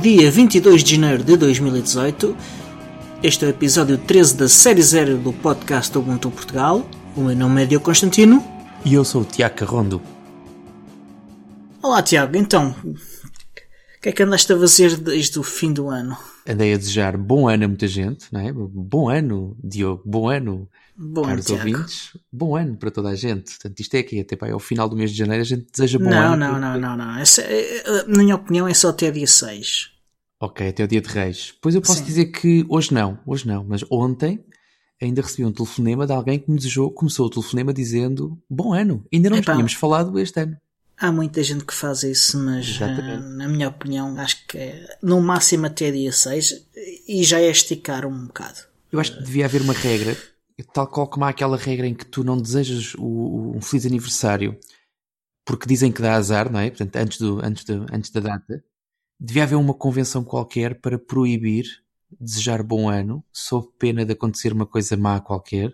dia 22 de janeiro de 2018. Este é o episódio 13 da série 0 do podcast Ubuntu Portugal. O meu nome é Diogo Constantino. E eu sou o Tiago Carrondo. Olá Tiago, então, o que é que andaste a fazer desde o fim do ano? Andei a desejar bom ano a muita gente, não é? Bom ano, Diogo, bom ano, Bom, caros Tiago. ouvintes. Bom ano para toda a gente. Portanto, isto é aqui, até para ao final do mês de janeiro a gente deseja bom Não, ano. não, não, não, não. Essa, é- é- na minha opinião é só até dia 6. Ok, até o dia de Reis. Pois eu posso Sim. dizer que hoje não, hoje não, mas ontem ainda recebi um telefonema de alguém que me desejou, começou o telefonema dizendo bom ano. Ainda não Epá. tínhamos falado este ano. Há muita gente que faz isso, mas eh, na minha opinião acho que é no máximo até dia 6 e já é esticar um bocado. Eu acho que devia haver uma regra, tal qual como há aquela regra em que tu não desejas o, o- um feliz aniversário porque dizem que dá azar, não é? Portanto, antes, do, antes, do, antes da data, devia haver uma convenção qualquer para proibir desejar bom ano, sob pena de acontecer uma coisa má qualquer,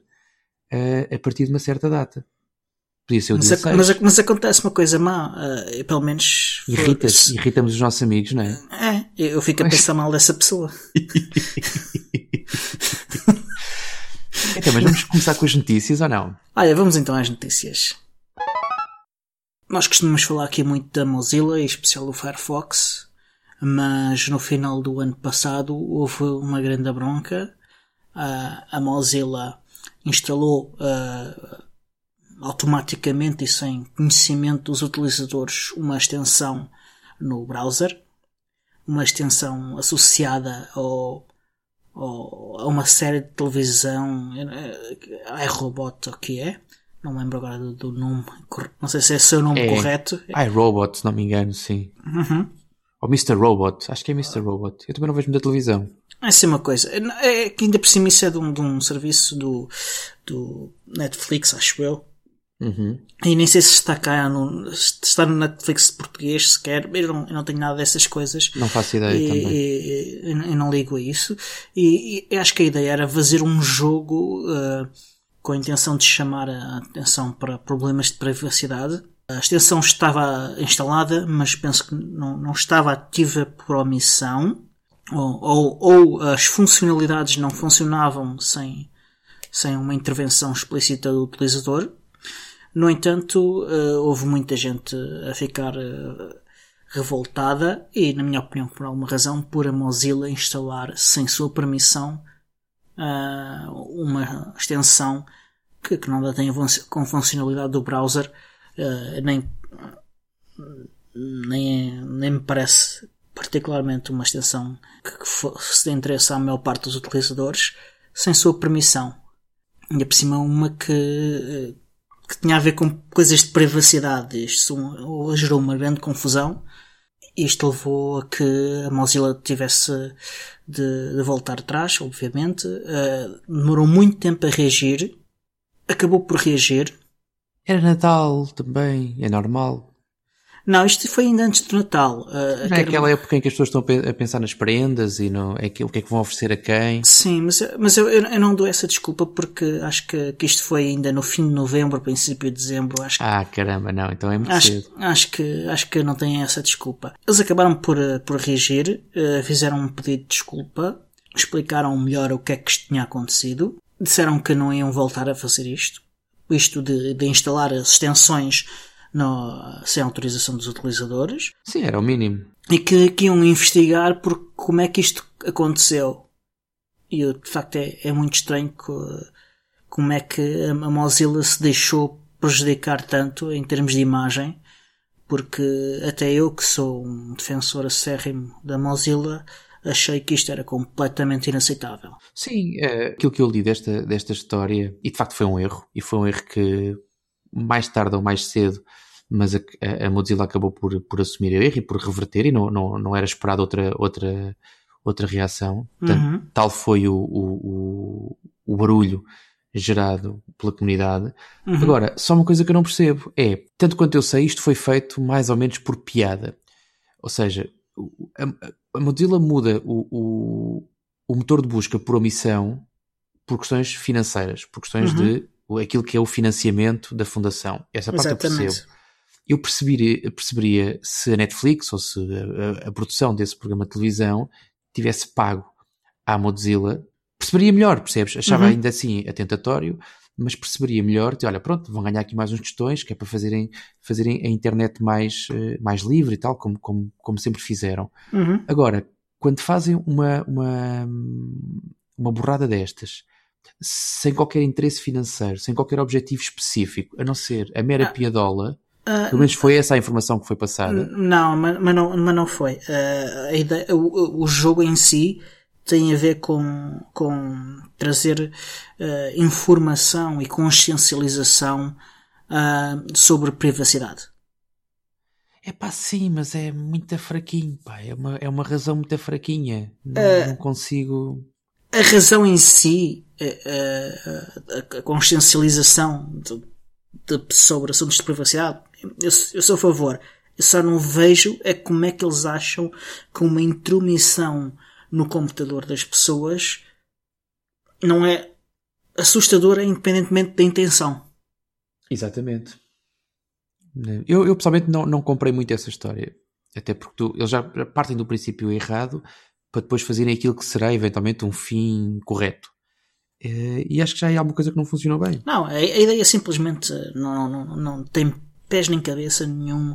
eh, a partir de uma certa data. Podia ser o Mas, 6. mas ac- mas acontece uma coisa má, eh, pelo menos. Irritas, irritamos os nossos amigos, não é? É, eu fico a pensar mal dessa pessoa. Então, mas vamos começar com as notícias ou não? Olha, vamos então às notícias. Nós costumamos falar aqui muito da Mozilla, em especial do Firefox, mas no final do ano passado houve uma grande bronca. A Mozilla instalou ah, automaticamente e sem conhecimento dos utilizadores uma extensão no browser, uma extensão associada ao, ao- a uma série de televisão, eh, iRobot, o que é? Não lembro agora do, do nome, não sei se é o seu nome É. correto. Ai, Robot, se não me engano, sim. Uhum. Ou Mr. Robot, acho que é Mr. Robot. Eu também não vejo muita televisão. É assim uma coisa. É que ainda por cima isso é de um, de um serviço do, do Netflix, acho eu. Uhum. E nem sei se está cá no, se está no Netflix de português sequer. Eu não, eu não tenho nada dessas coisas. Não faço ideia E- também. e- e- eu não ligo a isso. E, acho que a ideia era fazer um jogo uh, com a intenção de chamar a atenção para problemas de privacidade. A extensão estava instalada, mas penso que não, não estava ativa por omissão. Ou, ou, ou as funcionalidades não funcionavam sem, sem uma intervenção explícita do utilizador. No entanto, eh, houve muita gente a ficar eh, revoltada e, na minha opinião, por alguma razão, por a Mozilla instalar sem sua permissão ah, uma extensão que, que nada tem com funcionalidade do browser, nem, nem, nem me parece particularmente uma extensão que, que fosse de interesse à maior parte dos utilizadores, sem sua permissão. Ainda por cima uma que, que tinha a ver com coisas de privacidade. Isto gerou uma grande confusão. Isto levou a que a Mozilla tivesse de, de voltar atrás, obviamente. Eh, demorou muito tempo a reagir. Acabou por reagir. Era Natal também, é normal. Não, isto foi ainda antes do Natal. Não é aquela época em que as pessoas estão a pe- a pensar nas prendas e no, é que, o que é que vão oferecer a quem. Sim, mas, mas eu, eu, não dou essa desculpa porque acho que, que isto foi ainda no fim de novembro, princípio de dezembro. Acho que Ah, caramba, não, então é muito Acho, cedo. acho que acho que não têm essa desculpa. Eles acabaram por, eh, por reagir, eh, fizeram um pedido de desculpa, explicaram melhor o que é que isto tinha acontecido, disseram que não iam voltar a fazer isto, isto de, de instalar as extensões no- sem autorização dos utilizadores, Sim, era o mínimo. e que, que iam investigar por como é que isto aconteceu. E de facto é, é muito estranho co- como é que a a Mozilla se deixou prejudicar tanto em termos de imagem, porque até eu que sou um defensor acérrimo da Mozilla achei que isto era completamente inaceitável. Sim, eh, aquilo que eu li desta, desta história, e de facto foi um erro, e foi um erro que mais tarde ou mais cedo, mas a, a- Mozilla acabou por, por assumir o erro e por reverter, e não, não, não era esperado outra, outra, outra reação. Uhum. tal foi o, o, o, barulho gerado pela comunidade. Uhum. Agora, só uma coisa que eu não percebo é, tanto quanto eu sei, isto foi feito mais ou menos por piada. Ou seja, a, a Mozilla muda o, o, o motor de busca por omissão por questões financeiras, por questões Uhum. de aquilo que é o financiamento da fundação. Essa parte eu percebo. Eu perceberia, perceberia se a Netflix ou se a, a, a, produção desse programa de televisão tivesse pago à Mozilla, perceberia melhor, percebes? Achava uhum. ainda assim atentatório, mas perceberia melhor, olha, pronto, vão ganhar aqui mais uns tostões, que é para fazerem, fazerem a internet mais, uh, mais livre e tal, como, como, como sempre fizeram. Uhum. Agora, quando fazem uma, uma, uma borrada destas, sem qualquer interesse financeiro, sem qualquer objetivo específico, a não ser a mera ah. piadola, Uh, Pelo menos foi essa a informação que foi passada. Não, mas, mas não, mas não foi. Uh, a ideia, o, o jogo em si tem a ver com, com trazer uh, informação e consciencialização sobre privacidade. É pá, sim, mas é muito fraquinho, pá. É uma, é uma razão muito fraquinha. Não, não consigo. A razão em si, a, a consciencialização de, de, sobre assuntos de privacidade, eu, eu sou a favor. Eu só não vejo é como é que eles acham que uma intromissão no computador das pessoas não é assustadora independentemente da intenção. Exatamente. Eu, eu pessoalmente não, não comprei muito essa história. Até porque tu, eles já partem do princípio errado para depois fazerem aquilo que será eventualmente um fim correto. Eh, e acho que já é alguma coisa que não funcionou bem. Não, a, a ideia simplesmente não, não, não tem pés nem cabeça nenhum.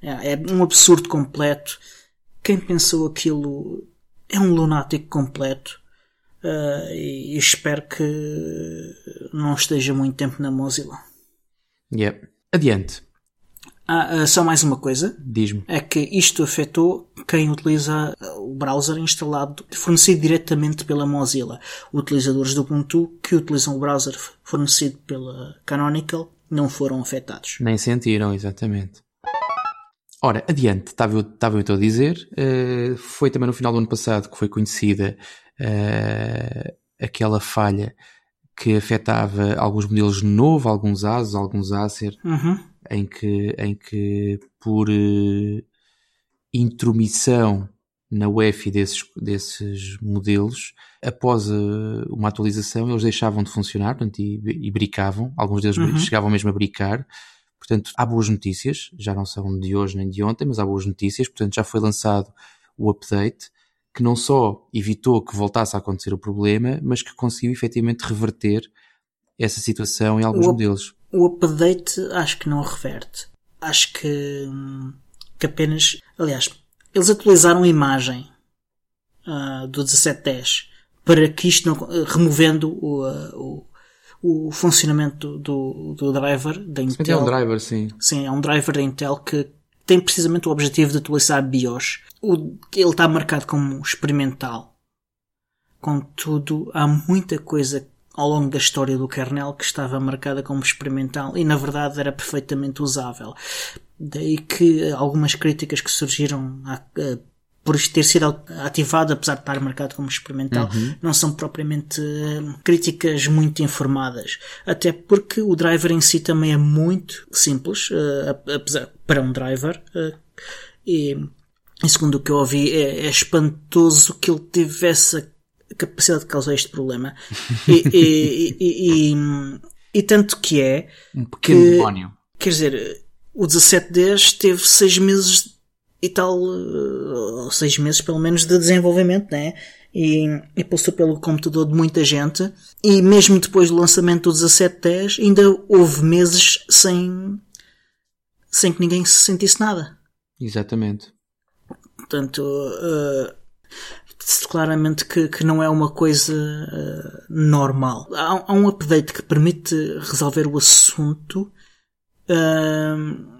É, é um absurdo completo. Quem pensou aquilo é um lunático completo. Uh, e espero que não esteja muito tempo na Mozilla. Yep. Adiante. Ah, uh, só mais uma coisa. Diz-me. É que isto afetou quem utiliza o browser instalado, fornecido diretamente pela Mozilla. Utilizadores do Ubuntu que utilizam o browser fornecido pela Canonical não foram afetados. Nem sentiram, exatamente. Ora, adiante, estava eu, estava eu então a dizer, uh, foi também no final do ano passado que foi conhecida uh, aquela falha que afetava alguns modelos novo, alguns ASUS, alguns Acer, uhum. em, que, em que por uh, intromissão na UEFI desses, desses modelos, após uma atualização, eles deixavam de funcionar portanto, e, e bricavam, alguns deles uhum. chegavam mesmo a bricar, Portanto, há boas notícias, já não são de hoje nem de ontem, mas há boas notícias. Portanto, já foi lançado o update que não só evitou que voltasse a acontecer o problema, mas que conseguiu efetivamente reverter essa situação em alguns o, modelos. O update acho que não reverte. Acho que, que apenas. Aliás, eles atualizaram a imagem uh, do 1710 para que isto não. removendo o, uh, o o funcionamento do, do driver da Intel. É um driver, sim. Sim, é um driver da Intel que tem precisamente o objetivo de atualizar BIOS. O, ele está marcado como experimental. Contudo, há muita coisa ao longo da história do kernel que estava marcada como experimental e na verdade era perfeitamente usável. Daí que algumas críticas que surgiram por ter sido ativado, apesar de estar marcado como experimental, uhum. não são propriamente uh, críticas muito informadas. Até porque o driver em si também é muito simples, uh, apesar, para um driver, uh, e, segundo o que eu ouvi, é, é espantoso que ele tivesse a capacidade de causar este problema. e, e, e, e, tanto que é. Um pequeno que, demónio. Quer dizer, o 1710 teve seis meses e tal, uh, seis meses pelo menos de desenvolvimento, né? E, e, passou pelo computador de muita gente. E mesmo depois do lançamento do 1710, ainda houve meses sem, sem que ninguém se sentisse nada. Exatamente. Portanto, uh, claramente que, que não é uma coisa uh, normal. Há, há, um update que permite resolver o assunto. Uh,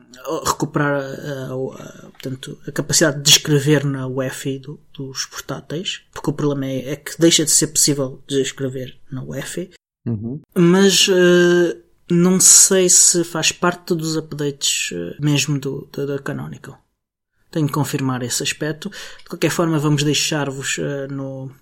recuperar a, a, portanto, a capacidade de escrever na UEFI do, dos portáteis, porque o problema é, é, que deixa de ser possível de escrever na UEFI, uhum. mas uh, não sei se faz parte dos updates uh, mesmo do, da, da Canonical. Tenho de confirmar esse aspecto. De qualquer forma, vamos deixar-vos uh, no,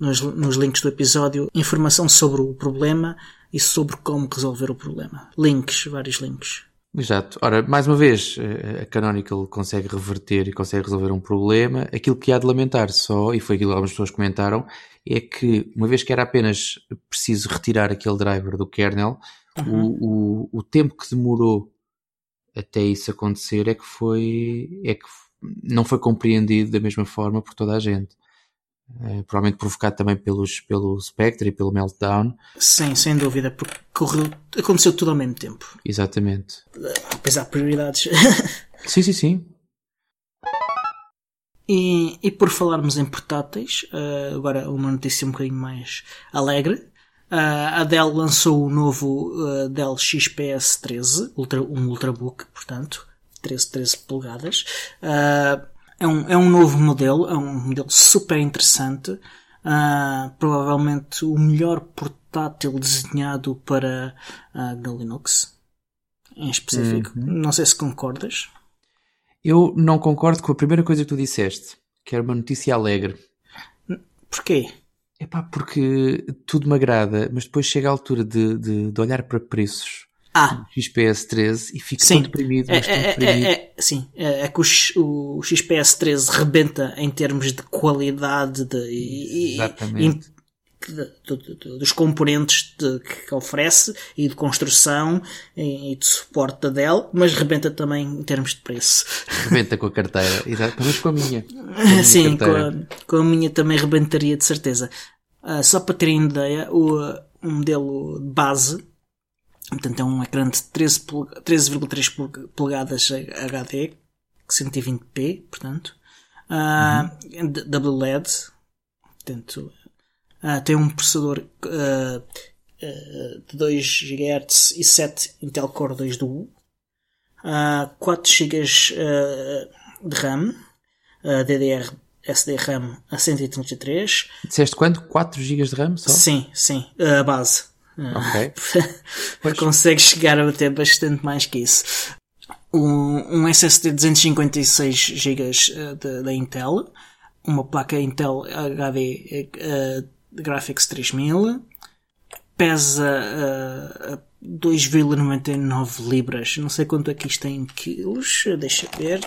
nos, nos links do episódio informação sobre o problema e sobre como resolver o problema. Links, vários links. Exato. Ora, mais uma vez, eh, a Canonical consegue reverter e consegue resolver um problema. Aquilo que há de lamentar só, e foi aquilo que algumas pessoas comentaram, é que uma vez que era apenas preciso retirar aquele driver do kernel, uhum. o, o, o, tempo que demorou até isso acontecer é que foi é que não foi compreendido da mesma forma por toda a gente. Uh, provavelmente provocado também pelos, pelo Spectre e pelo Meltdown. Sim, sem dúvida, porque correu, aconteceu tudo ao mesmo tempo. Exatamente. Apesar de prioridades. sim, sim, sim. E, e por falarmos em portáteis, uh, agora uma notícia um bocadinho mais alegre. Uh, a Dell lançou o novo uh, Dell XPS 13, ultra, um Ultrabook, portanto, 13, 13 polegadas. Uh, é, um, é um novo modelo, é um modelo super interessante. provavelmente o melhor portátil desenhado para uh, Linux, em específico. Uhum. Não sei se concordas. Eu não concordo com a primeira coisa que tu disseste, que era uma notícia alegre. Porquê? É pá, porque tudo me agrada, mas depois chega a altura de, de, de olhar para preços ah. XPS 13 e fico sim. tão deprimido. É, tão é, deprimido. É, é, sim, é, é que o, o, XPS 13 rebenta em termos de qualidade de, e, Exatamente. De, de, dos componentes que oferece e de construção e, de suporte da Dell, mas rebenta também em termos de preço. Rebenta com a carteira, exato, mas com a minha. Com a minha Sim, com a, com a, minha também rebentaria de certeza. Uh, só para terem ideia, o, o modelo base, portanto é um ecrã de 13,3 polegadas HD, 120p, portanto, uh, uhum. double LED, portanto Uh, tem um processador uh, uh, de 2 GHz e 7 Intel Core 2 Duo, uh, 4 GB de RAM, DDR SD RAM a 133. Disseste quanto? 4 GB de RAM só? Sim, sim, a base. Ok. Consegue chegar a bater bastante mais que isso. Um, um SSD de 256 GB da Intel, uma placa Intel HD uh, Graphics 3000, pesa uh, 2,99 libras, não sei quanto é isto tem em quilos, deixa ver,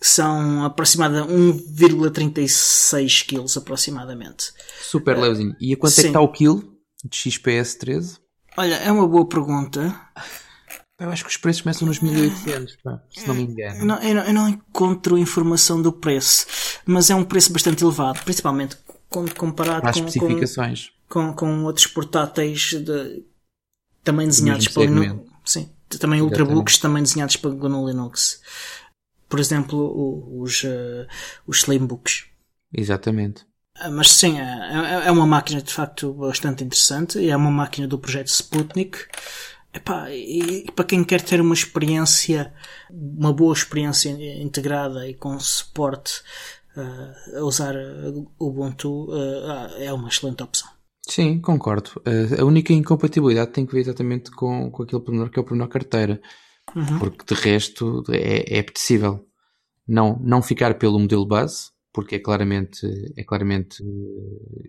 são aproximadamente 1,36 quilos aproximadamente. Super levezinho. E a quanto Sim. é que está o quilo de XPS 13? Olha, é uma boa pergunta. Eu acho que os preços começam nos 1800, pá, se não me engano. Não, eu, não, eu não encontro informação do preço, mas é um preço bastante elevado, principalmente quando comparado com, especificações. Com, com, com, outros portáteis de, também desenhados para Linux. Sim, também ultrabooks também desenhados para GNU Linux. Por exemplo, os, uh, os Slimbooks. Exatamente. Ah, mas sim, é, é, é uma máquina de facto bastante interessante é uma máquina do projeto Sputnik. Epá, e para quem quer ter uma experiência, uma boa experiência integrada e com suporte uh, a usar o Ubuntu uh, é uma excelente opção. Sim, concordo. Uh, a única incompatibilidade tem que ver exatamente com, com aquele pormenor que é o pormenor carteira. Uhum. Porque de resto é, é apetecível não, não ficar pelo modelo base, porque é claramente, é claramente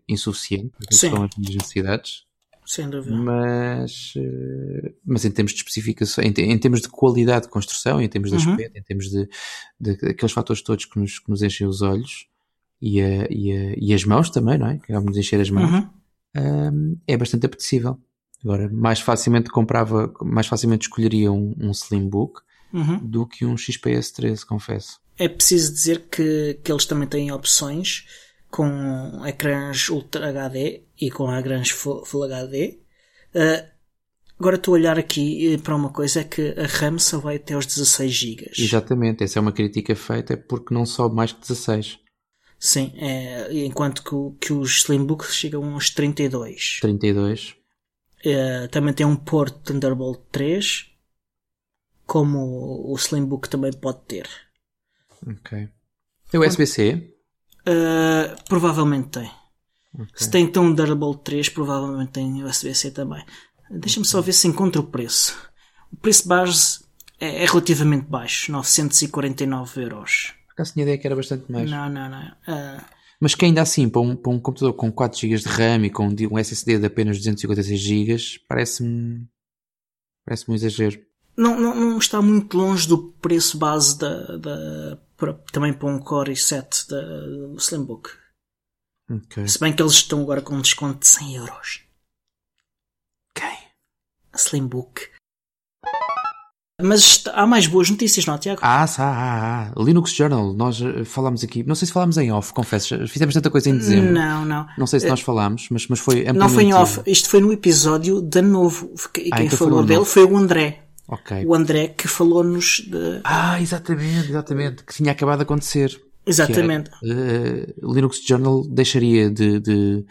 insuficiente são as minhas necessidades. Sem dúvida. Mas, eh, mas em termos de especificação, em, em termos de qualidade de construção, em termos de uhum. aspecto, em termos de, de, aqueles fatores todos que nos, que nos enchem os olhos e, a, e, a, e as mãos também, não é? Que vamos encher as mãos, uhum. um, é bastante apetecível. Agora, mais facilmente comprava, mais facilmente escolheria um, um Slimbook uhum. do que um XPS 13, confesso. É preciso dizer que, que eles também têm opções com ecrãs Ultra HD e com ecrãs Full HD. Uh, agora estou a olhar aqui para uma coisa é que a RAM só vai até aos 16 GB. Exatamente, essa é uma crítica feita porque não sobe mais que 16. Sim, é, enquanto que, que os Slimbooks chegam aos 32. 32. Uh, também tem um porto Thunderbolt 3, como o Slimbook também pode ter. Ok. É USB-C? Uh, provavelmente tem. Okay. Se tem então Thunderbolt 3, provavelmente tem USB-C também. Deixa-me só ver se encontro o preço. O preço base é, é relativamente baixo, 949 euros. Acaso tinha ideia que era bastante mais. Não, não, não. Uh... Mas que ainda assim, para um, para um computador com 4 GB de RAM e com um SSD de apenas 256 GB, parece-me parece um exagero. Não, não, não está muito longe do preço base da, da para, também para um Core i7 da Slimbook. Okay. Se bem que eles estão agora com um desconto de 100 euros. Quem? A Slimbook. Mas há mais boas notícias, não, Tiago? Ah, ah, ah, ah. Linux Journal, nós eh, falámos aqui, não sei se falámos em off, confesso, fizemos tanta coisa em dezembro. Não, não. Não sei se nós falámos, mas, mas foi Não foi em off, isto foi no episódio de novo. E Ah, quem então falou dele novo. foi o André. Ok. O André que falou-nos de. Ah, exatamente, exatamente, que tinha acabado de acontecer. Exatamente. Era, eh, Linux Journal deixaria de, de,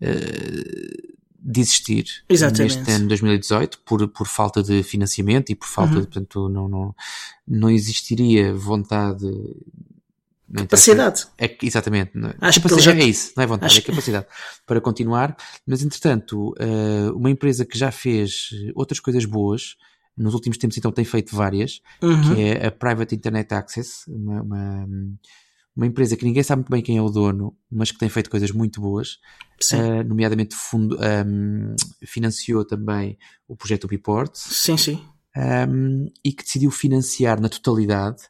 eh, de existir Exatamente. neste ano 2018 por, por falta de financiamento e por falta Uhum. de, portanto, não, não, não existiria vontade. Capacidade. É, exatamente. É? Acho que Capacidade- já- É isso, não é vontade, Acho é capacidade para continuar. Mas, entretanto, eh, uma empresa que já fez outras coisas boas, nos últimos tempos então tem feito várias, Uhum. que é a Private Internet Access, uma, uma, uma empresa que ninguém sabe muito bem quem é o dono, mas que tem feito coisas muito boas, eh, nomeadamente fundo, ehm, financiou também o projeto Biport sim, sim. ehm, e que decidiu financiar na totalidade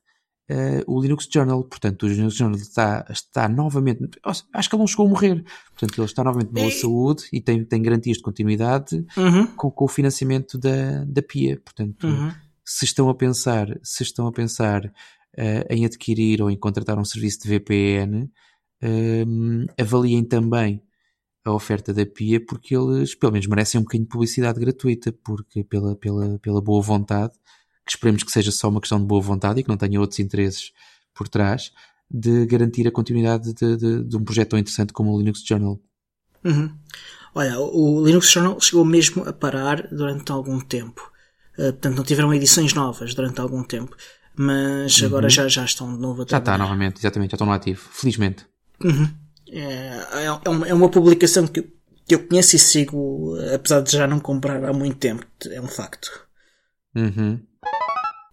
eh, o Linux Journal. Portanto, o Linux Journal está, está novamente, acho que ele não chegou a morrer, portanto, ele está novamente em boa E- saúde e tem, tem garantias de continuidade Uhum. com, com o financiamento da, da PIA. Portanto, Uhum. se estão a pensar, se estão a pensar eh, em adquirir ou em contratar um serviço de VPN, ehm, avaliem também a oferta da PIA porque eles pelo menos merecem um bocadinho de publicidade gratuita porque pela, pela, pela boa vontade que esperemos que seja só uma questão de boa vontade e que não tenha outros interesses por trás de garantir a continuidade de, de- de um projeto tão interessante como o Linux Journal. Uhum. Olha, o Linux Journal chegou mesmo a parar durante algum tempo. Uh, portanto, não tiveram edições novas durante algum tempo. Mas agora já, já estão de novo a Uhum. Já está novamente, exatamente, já estão no ativo, felizmente. É, é, uma, é uma publicação que, eu- que eu conheço e sigo, apesar de já não comprar há muito tempo. É um facto. Uhum.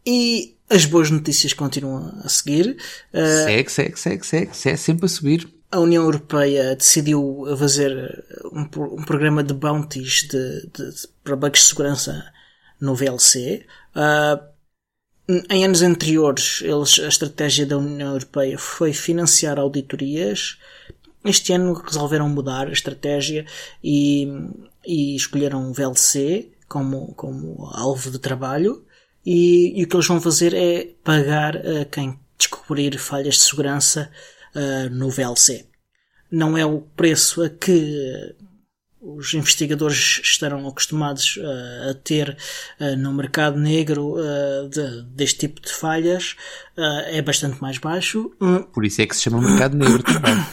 E as boas notícias continuam a seguir. Uh, Segue, segue, segue, segue, segue, sempre a subir. a União Europeia decidiu fazer um, um programa de bounties de, de- de- para bugs de segurança no VLC. Ah, em anos anteriores, eles, a estratégia da União Europeia foi financiar auditorias. Este ano resolveram mudar a estratégia e, e escolheram o VLC como, como alvo de trabalho. E, e o que eles vão fazer é pagar a quem descobrir falhas de segurança ah, no VLC. Não é o preço a que os investigadores estarão acostumados ah, a ter ah, no mercado negro ah, de- deste tipo de falhas. É bastante mais baixo. Por isso é que se chama mercado negro também.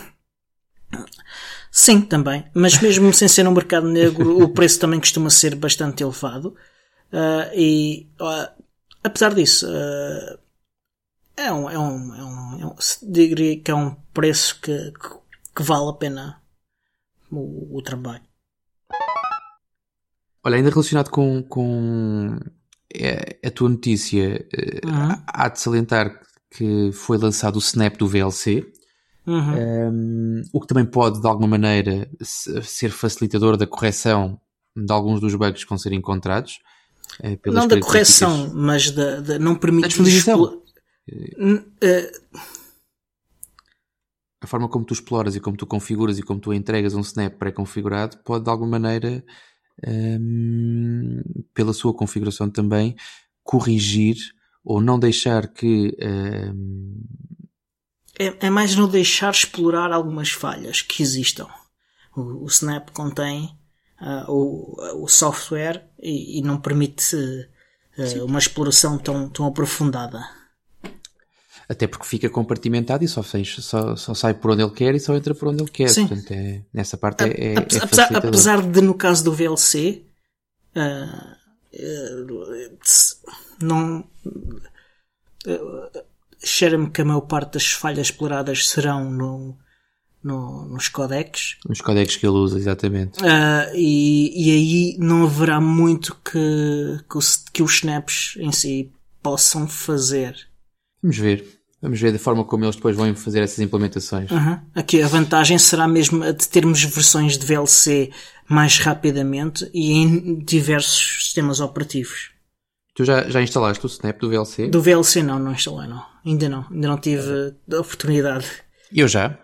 Sim, também. Mas mesmo sem ser um mercado negro, o preço também costuma ser bastante elevado. E apesar disso, ah, é um, é um, é um, é um- diria que é um preço que, que, que vale a pena o, o trabalho. Olha, ainda relacionado com, com eh, a tua notícia, eh, Uhum. há de salientar que foi lançado o Snap do VLC, Uhum. um, o que também pode, de alguma maneira, se- ser facilitador da correção de alguns dos bugs que vão ser encontrados. Pelas Não da correção, mas da, da não disponibilização. explo- N- eh, A forma como tu exploras e como tu configuras e como tu entregas um Snap pré-configurado pode, de alguma maneira, um, pela sua configuração também, corrigir ou não deixar que um, é, é mais não deixar explorar algumas falhas que existam. O, o Snap contém ah, o, o software e, e não permite ah, uma exploração tão, tão aprofundada. Até porque fica compartimentado e só, fez, só, só sai por onde ele quer e só entra por onde ele quer. Sim. Portanto, é, nessa parte é, é, é apesar, facilitador. apesar de, no caso do VLC, ah, eh, não. eh, Cheira-me que a maior parte das falhas exploradas serão no, no- nos codecs. Os códigos que ele usa, exatamente. Ah, e, e aí não haverá muito que, que, os, que os snaps em si possam fazer. Vamos ver. Vamos ver da forma como eles depois vão fazer essas implementações. Uhum. Aqui a vantagem será mesmo a de termos versões de VLC mais rapidamente e em diversos sistemas operativos. Tu já, já instalaste o Snap do VLC? Do VLC não, não instalei não. Ainda não. Ainda não tive a oportunidade. Eu já.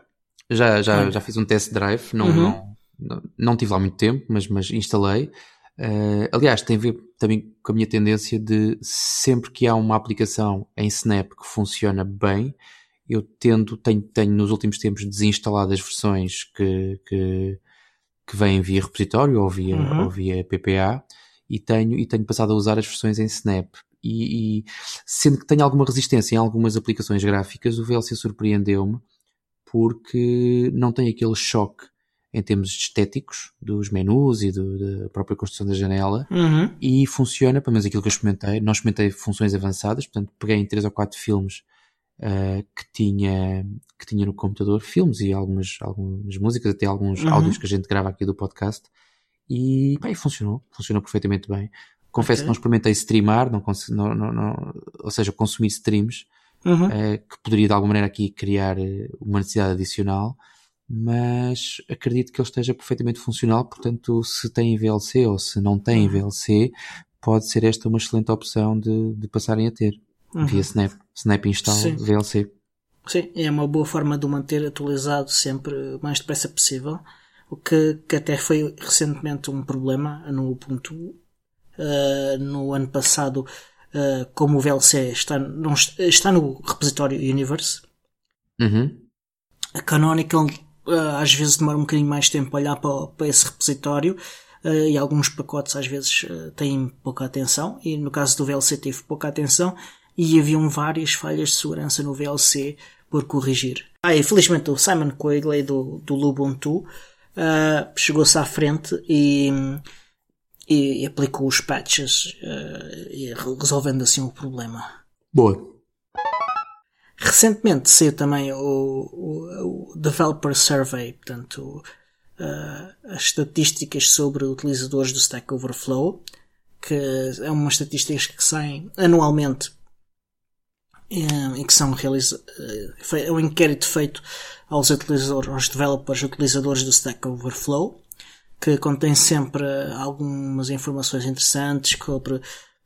Já, já, já fiz um test drive. Não, Uhum. não, não, não tive lá muito tempo, mas, mas instalei. Uh, aliás, tem a ver também com a minha tendência de sempre que há uma aplicação em Snap que funciona bem, eu tendo, tenho, tenho nos últimos tempos desinstalado as versões que, que, que vêm via repositório ou via, uhum. ou via PPA e tenho, e tenho passado a usar as versões em Snap. E, e sendo que tenho alguma resistência em algumas aplicações gráficas, o VLC surpreendeu-me porque não tem aquele choque em termos estéticos dos menus e do, da própria construção da janela uhum. e funciona, pelo menos aquilo que eu experimentei. Não experimentei funções avançadas, portanto peguei em três ou quatro filmes uh, que, tinha, que tinha no computador, filmes e algumas, algumas músicas, até alguns uhum. áudios que a gente grava aqui do podcast e bem, funcionou, funcionou perfeitamente bem. Confesso okay. que não experimentei streamar, não, não, não, não, ou seja, consumir streams, uhum. uh, que poderia de alguma maneira aqui criar eh, uma necessidade adicional mas acredito que ele esteja perfeitamente funcional, portanto, se tem VLC ou se não tem uhum. VLC, pode ser esta uma excelente opção de, de passarem a ter uhum. via Snap. Snap instala Sim. VLC. Sim, é uma boa forma de o manter atualizado sempre o mais depressa possível, o que, que até foi recentemente um problema no Ubuntu. Uh, no ano passado, uh, como o VLC está, não, está no repositório Universe, uhum. a Canonical uh, às vezes demora um bocadinho mais tempo a olhar para, para esse repositório uh, e alguns pacotes às vezes têm pouca atenção e no caso do VLC teve pouca atenção e haviam várias falhas de segurança no VLC por corrigir. Ah, e felizmente o Simon Quigley do, do Lubuntu chegou-se à frente e, e, aplicou os patches e resolvendo assim o problema. Boa. Recentemente saiu também o, o, o Developer Survey, portanto, uh, as estatísticas sobre utilizadores do Stack Overflow, que é uma estatísticas que saem anualmente eh, e que são realizadas, eh, é um inquérito feito aos utilizadores, aos developers utilizadores do Stack Overflow, que contém sempre algumas informações interessantes sobre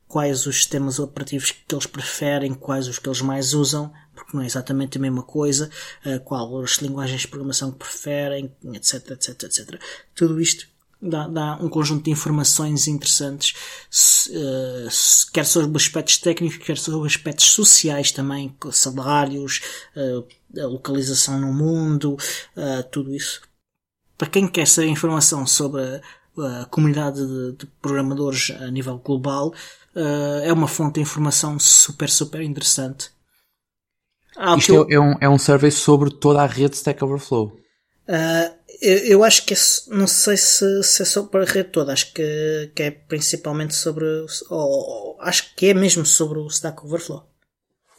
quais os sistemas operativos que eles preferem, quais os que eles mais usam, porque não é exatamente a mesma coisa, uh, qual as linguagens de programação que preferem, etc, etc, etc. Tudo isto dá, dá um conjunto de informações interessantes, se, quer sobre aspectos técnicos, quer sobre aspectos sociais também, salários, uh, a localização no mundo, tudo isso. Para quem quer saber informação sobre a, a comunidade de, de, programadores a nível global, é uma fonte de informação super, super interessante ah, Isto eu... é, um, é um survey sobre toda a rede Stack Overflow. Uh, eu, eu, acho que é, não sei se, se é só para a rede toda, acho que, que é principalmente sobre, ou, acho que é mesmo sobre o Stack Overflow.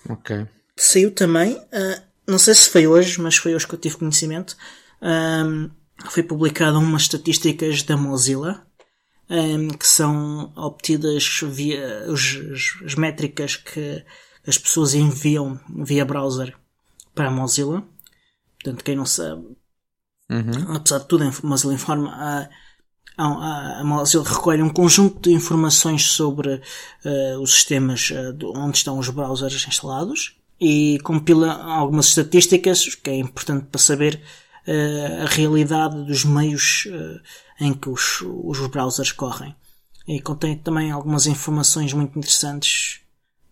Ok. Saiu também, uh, não sei se foi hoje, mas foi hoje que eu tive conhecimento, um, foi publicado umas estatísticas da Mozilla, um, que são obtidas via os, as métricas que as pessoas enviam via browser para a Mozilla. Portanto, quem não sabe, uhum. apesar de tudo, a Mozilla informa a, a, a Mozilla recolhe um conjunto de informações sobre uh, os sistemas uh, onde estão os browsers instalados e compila algumas estatísticas que é importante para saber a realidade dos meios em que os, os browsers correm. E contém também algumas informações muito interessantes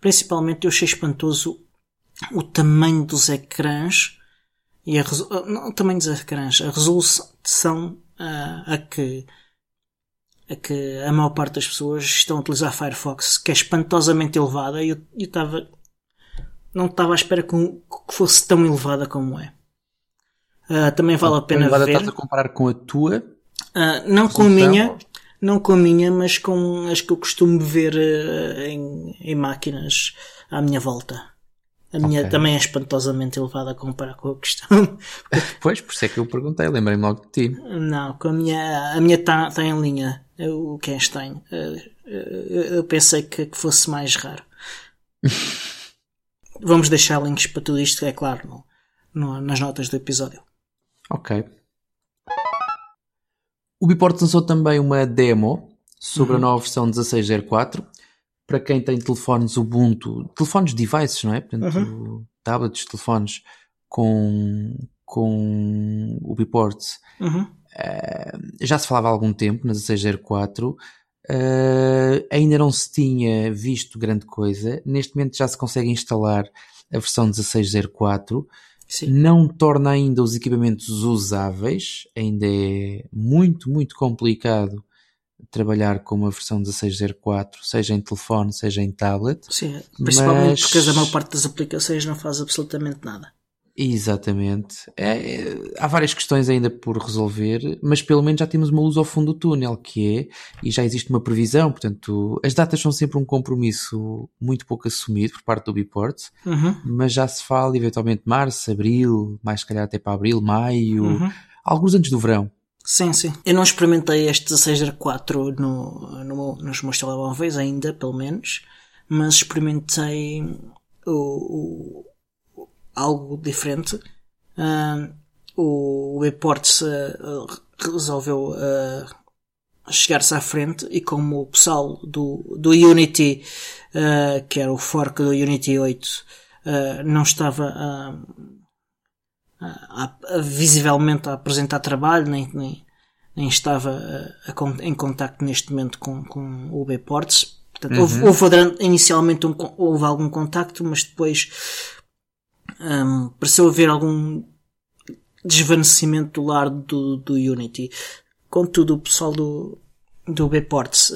Principalmente eu achei espantoso o tamanho dos ecrãs e a, não, o tamanho dos ecrãs, a resolução uh, a que a que a maior parte das pessoas estão a utilizar Firefox, que é espantosamente elevada, e eu estava não estava à espera que, que, fosse tão elevada como é. Uh, também vale a pena ver. Estás a comparar com a tua? Uh, não com a minha, não com a minha, mas com as que eu costumo ver uh, em, em máquinas à minha volta. A minha okay. também é espantosamente elevada a comparar com a questão. pois, por isso é que eu perguntei, lembrei-me logo de ti. Não, com a minha, a minha está tá em linha, o que tem. Eu pensei que, que fosse mais raro. Vamos deixar links para tudo isto, é claro, no, no, nas notas do episódio. Ok. O Biport lançou também uma demo sobre uhum. a nova versão 16.04 para quem tem telefones Ubuntu, telefones devices, não é? Portanto, uhum. tablets, telefones com, com o Biport. Uhum. Uh, já se falava há algum tempo na 16.04. Uh, ainda não se tinha visto grande coisa. Neste momento já se consegue instalar a versão 1604. Sim. Não torna ainda os equipamentos usáveis, ainda é muito, muito complicado trabalhar com uma versão 1604, seja em telefone, seja em tablet. Sim, principalmente mas... porque a maior parte das aplicações não faz absolutamente nada. Exatamente. É, é, há várias questões ainda por resolver, mas pelo menos já temos uma luz ao fundo do túnel, que é, e já existe uma previsão, portanto, as datas são sempre um compromisso muito pouco assumido por parte do Biport, uhum. mas já se fala eventualmente março, abril, mais se calhar até para abril, maio, uhum. alguns antes do verão. Sim, sim. Eu não experimentei este 1604 no, no, nos meus telemóveis ainda, pelo menos, mas experimentei o, o algo diferente. Uh, o Eports uh, resolveu uh, chegar-se à frente e como o pessoal do, do Unity, uh, que era o fork do Unity 8, não estava a a, a, visivelmente a apresentar trabalho, nem, nem, nem estava a, em contacto neste momento com, com o Bports. Portanto, uhum. houve, houve, inicialmente um, houve algum contacto, mas depois um, pareceu haver algum desvanecimento do lado do, do Unity. Contudo, o pessoal do, do Bports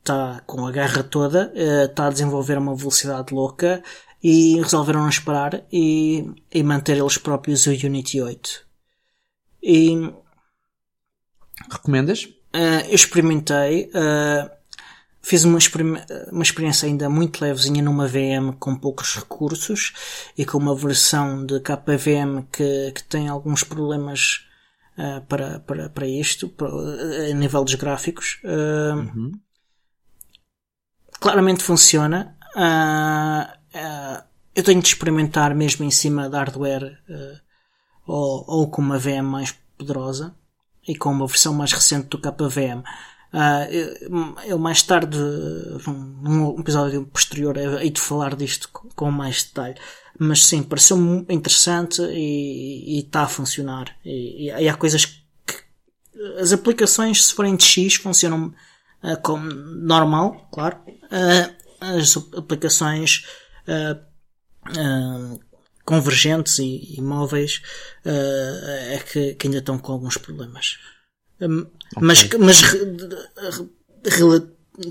está uh, com a garra toda, está uh, a desenvolver uma velocidade louca e resolveram esperar e, e manter eles próprios o Unity 8. E, Recomendas? Uh, eu experimentei, uh, fiz uma, uma experiência ainda muito levezinha numa VM com poucos recursos e com uma versão de KVM que, que tem alguns problemas uh, para, para, para isto, para, a nível dos gráficos. Uhum. Claramente funciona. Uh, Uh, eu tenho de experimentar mesmo em cima da hardware uh, ou, ou, com uma VM mais poderosa e com uma versão mais recente do KVM. Uh, eu, mais tarde, num episódio posterior, hei de falar disto com, mais detalhe. Mas sim, pareceu-me interessante e está a funcionar. E, e, há coisas que. As aplicações, se forem de X, funcionam uh, como normal, claro. Uh, as aplicações convergentes e, e móveis é que, que, ainda estão com alguns problemas. Um, okay. Mas, mas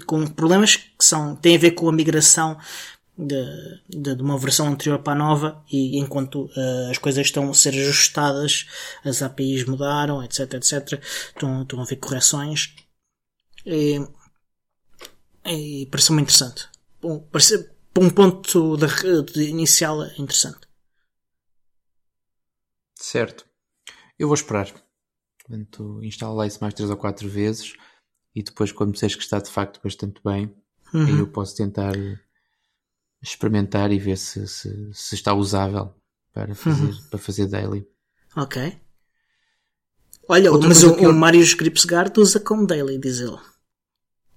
com problemas que são, têm a ver com a migração de, de, de, uma versão anterior para a nova e enquanto uh, as coisas estão a ser ajustadas, as APIs mudaram, etc, etc, estão, estão a haver correções e, e pareceu-me interessante. Bom, parece, um ponto de, de inicial interessante. Certo. Eu vou esperar. Portanto, instalo lá isso mais 3 ou 4 vezes e depois, quando disseres que está de facto bastante bem, uhum. aí eu posso tentar experimentar e ver se, se, se está usável para fazer, uhum. para fazer daily. Ok. Olha, Outra mas o, eu... o Mario Gripsgard usa como daily, diz ele.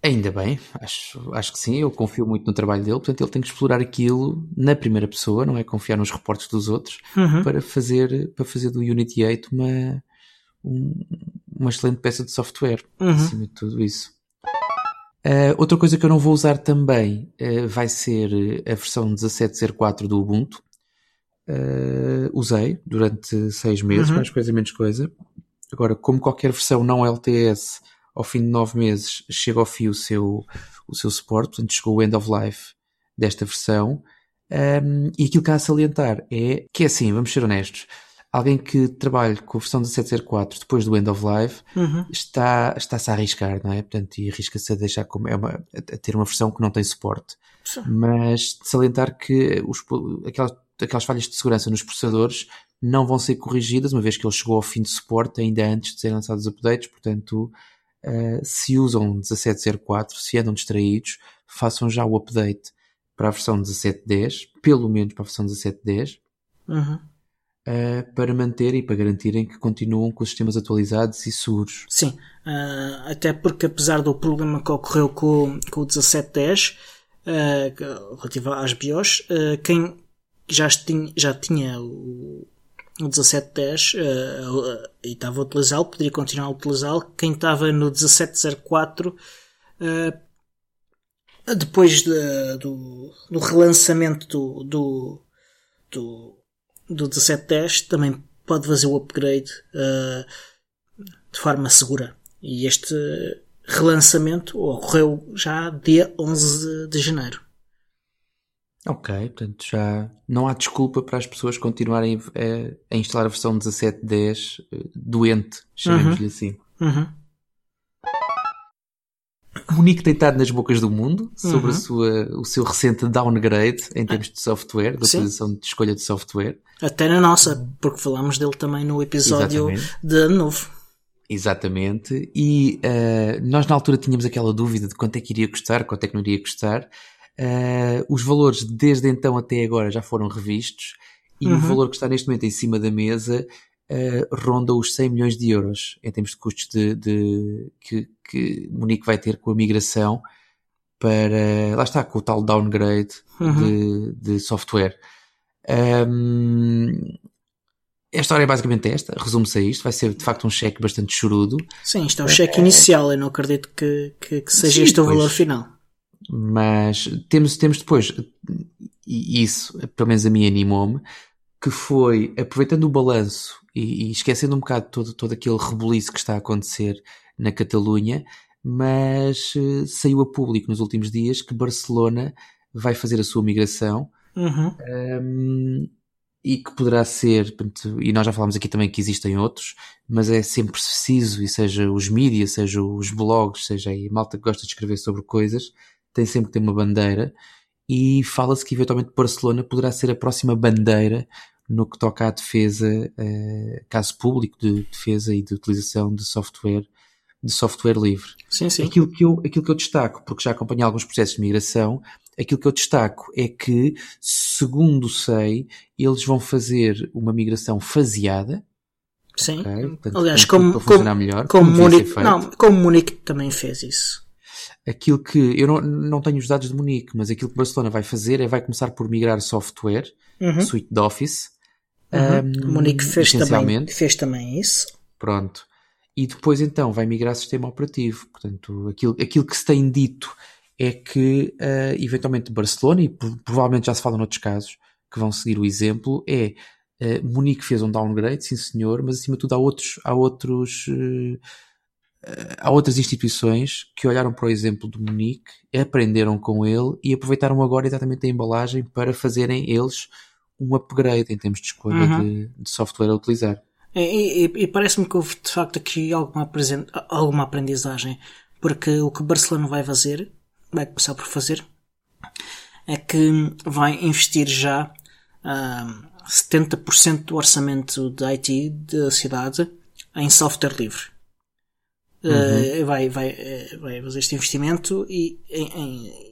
Ainda bem, acho, acho que sim, eu confio muito no trabalho dele, portanto ele tem que explorar aquilo na primeira pessoa, não é confiar nos reportes dos outros, uhum. para, fazer, para fazer do Unity 8 uma, um, uma excelente peça de software, uhum. acima de tudo isso. Uh, outra coisa que eu não vou usar também uh, vai ser a versão 17.04 do Ubuntu. Uh, usei durante seis meses, uhum. mais coisa menos coisa. Agora, como qualquer versão não LTS ao fim de nove meses chega ao fim o seu, o seu suporte, portanto chegou o end of life desta versão. Um, e aquilo que há a salientar é que é assim, vamos ser honestos, alguém que trabalhe com a versão 17.04 depois do end of life uhum. está, está-se a arriscar, não é? Portanto, e arrisca-se a deixar como é uma, a ter uma versão que não tem suporte. Sim. Mas salientar que os, aquelas, aquelas falhas de segurança nos processadores não vão ser corrigidas, uma vez que ele chegou ao fim de suporte ainda antes de serem lançados os updates, portanto uh, se usam 1704, se andam distraídos, façam já o update para a versão 1710, pelo menos para a versão 1710, uhum. Uh, para manter e para garantirem que continuam com os sistemas atualizados e seguros. Sim, uh, até porque apesar do problema que ocorreu com, com o 1710, relativo às BIOS, quem já tinha, já tinha o, no 1710 uh, e estava a utilizá-lo, poderia continuar a utilizá-lo. Quem estava no 1704 uh, depois de, do, do relançamento do, do, do 1710 também pode fazer o upgrade uh, de forma segura. E este relançamento ocorreu já dia 11 de janeiro. Ok, portanto já não há desculpa para as pessoas continuarem a, a instalar a versão 17.10 eh, doente, chamemos-lhe uhum. assim. Uhum. Monique tem estado nas bocas do mundo sobre uhum. sua, o seu recente downgrade em termos de software, da utilização de escolha de software. Até na nossa, porque falamos dele também no episódio Exatamente. de ano novo. Exatamente. E uh, nós na altura tínhamos aquela dúvida de quanto é que iria custar, quanto é que não iria custar. Uh, os valores desde então até agora já foram revistos e uhum. o valor que está neste momento em cima da mesa uh, ronda os 100 milhões de euros em termos de custos de, de que, que Munique vai ter com a migração para, lá está, com o tal downgrade uhum. de, de software. Um, a história é basicamente esta, resume-se a isto, vai ser de facto um cheque bastante chorudo. Sim, isto é o cheque é... inicial, eu não acredito que, que, que seja Sim, este o valor final. Mas temos, temos depois, e isso, pelo menos a mim animou-me, que foi, aproveitando o balanço e, e, esquecendo um bocado todo, todo aquele rebuliço que está a acontecer na Catalunha, mas uh, saiu a público nos últimos dias que Barcelona vai fazer a sua migração. Uhum. Um, e que poderá ser, e nós já falámos aqui também que existem outros, mas é sempre preciso, e seja os mídias, seja os blogs, seja a malta que gosta de escrever sobre coisas, tem sempre que ter uma bandeira, e fala-se que eventualmente Barcelona poderá ser a próxima bandeira no que toca à defesa, eh, caso público de defesa e de utilização de software, de software livre. Sim, sim. Aquilo que eu, aquilo que eu destaco, porque já acompanhei alguns processos de migração, aquilo que eu destaco é que, segundo sei, eles vão fazer uma migração faseada. Sim. Okay? Portanto, Aliás, como, como, melhor, como, como Munique, não, como Munique também fez isso. Aquilo que eu não, não tenho os dados de Munique, mas aquilo que Barcelona vai fazer é vai começar por migrar software, uhum. suite de Office. Uhum. Um, Munique fez também, fez também isso. Pronto. E depois então vai migrar sistema operativo. Portanto, aquilo, aquilo que se tem dito é que uh, eventualmente Barcelona, e provavelmente já se fala noutros casos que vão seguir o exemplo, é uh, Munique fez um downgrade, sim senhor, mas acima de tudo há outros, há outros uh, há outras instituições que olharam para o exemplo do Munique, aprenderam com ele e aproveitaram agora exatamente a embalagem para fazerem eles um upgrade em termos de escolha uhum. de, de, software a utilizar. E, e, e parece-me que houve de facto aqui alguma, alguma aprendizagem, porque o que Barcelona vai fazer vai começar por fazer é que vai investir já uh, ah, 70% do orçamento de IT da cidade em software livre. Uhum. Uh, vai, vai, eh, vai fazer este investimento e em, em,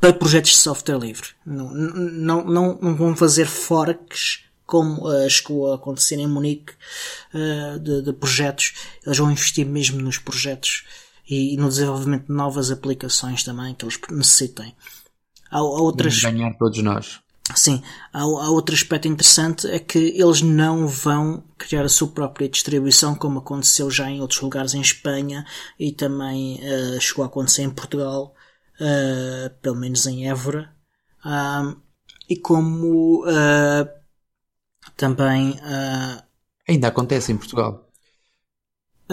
para projetos de software livre. Não, não, não, não vão fazer forks como uh, chegou a acontecer em Munique uh, de, de, projetos. Eles vão investir mesmo nos projetos e, no desenvolvimento de novas aplicações também que eles necessitem. Há, há outras. ganhar todos nós. Sim, há, há, outro aspecto interessante é que eles não vão criar a sua própria distribuição, como aconteceu já em outros lugares em Espanha e também uh, chegou a acontecer em Portugal, uh, pelo menos em Évora. Uh, e como uh, também. Ainda acontece em Portugal.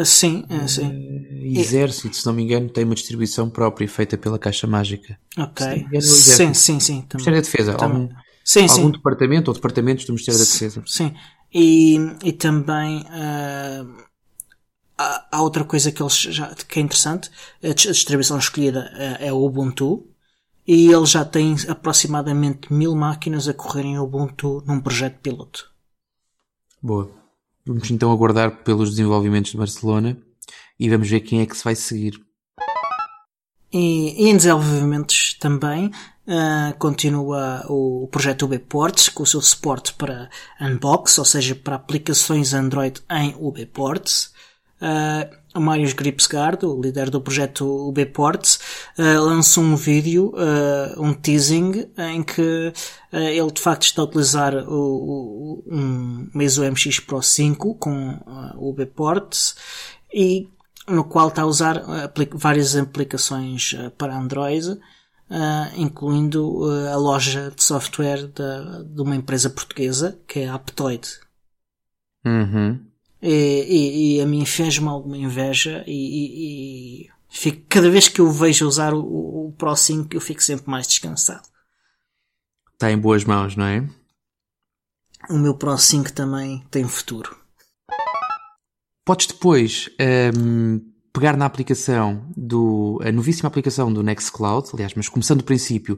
Sim, é, sim. Exército, se não me engano, tem uma distribuição própria feita pela Caixa Mágica. Ok. Engano, sim, sim, sim. Ministério da Defesa. Também. Algum, sim, algum sim. departamento ou departamentos do Ministério da Defesa. Sim. E, e também uh, há, há, outra coisa que, eles já, que é interessante. A distribuição escolhida é, é o Ubuntu. E eles já têm aproximadamente mil máquinas a correrem Ubuntu num projeto piloto. Boa. Vamos então aguardar pelos desenvolvimentos de Barcelona e vamos ver quem é que se vai seguir. E, e em desenvolvimentos também uh, continua o projeto UBports com o seu suporte para Unbox, ou seja, para aplicações Android em UBports. Uh, Marius Gripsgard, o líder do projeto UBports, uh, lançou um vídeo, uh, um teasing, em que uh, ele de facto está a utilizar o, o, um Meizu MX Pro 5 com o UBports e no qual está a usar aplica várias aplicações para Android, uh, incluindo uh, a loja de software de, uma empresa portuguesa, que é a Aptoid. Uhum. E, e, e, a mim fez-me alguma inveja e, e, fico, cada vez que eu vejo usar o, o Pro 5 eu fico sempre mais descansado. Está em boas mãos, não é? O meu Pro 5 também tem futuro. Podes depois um, pegar na aplicação do. a novíssima aplicação do Nextcloud, aliás, mas começando do princípio,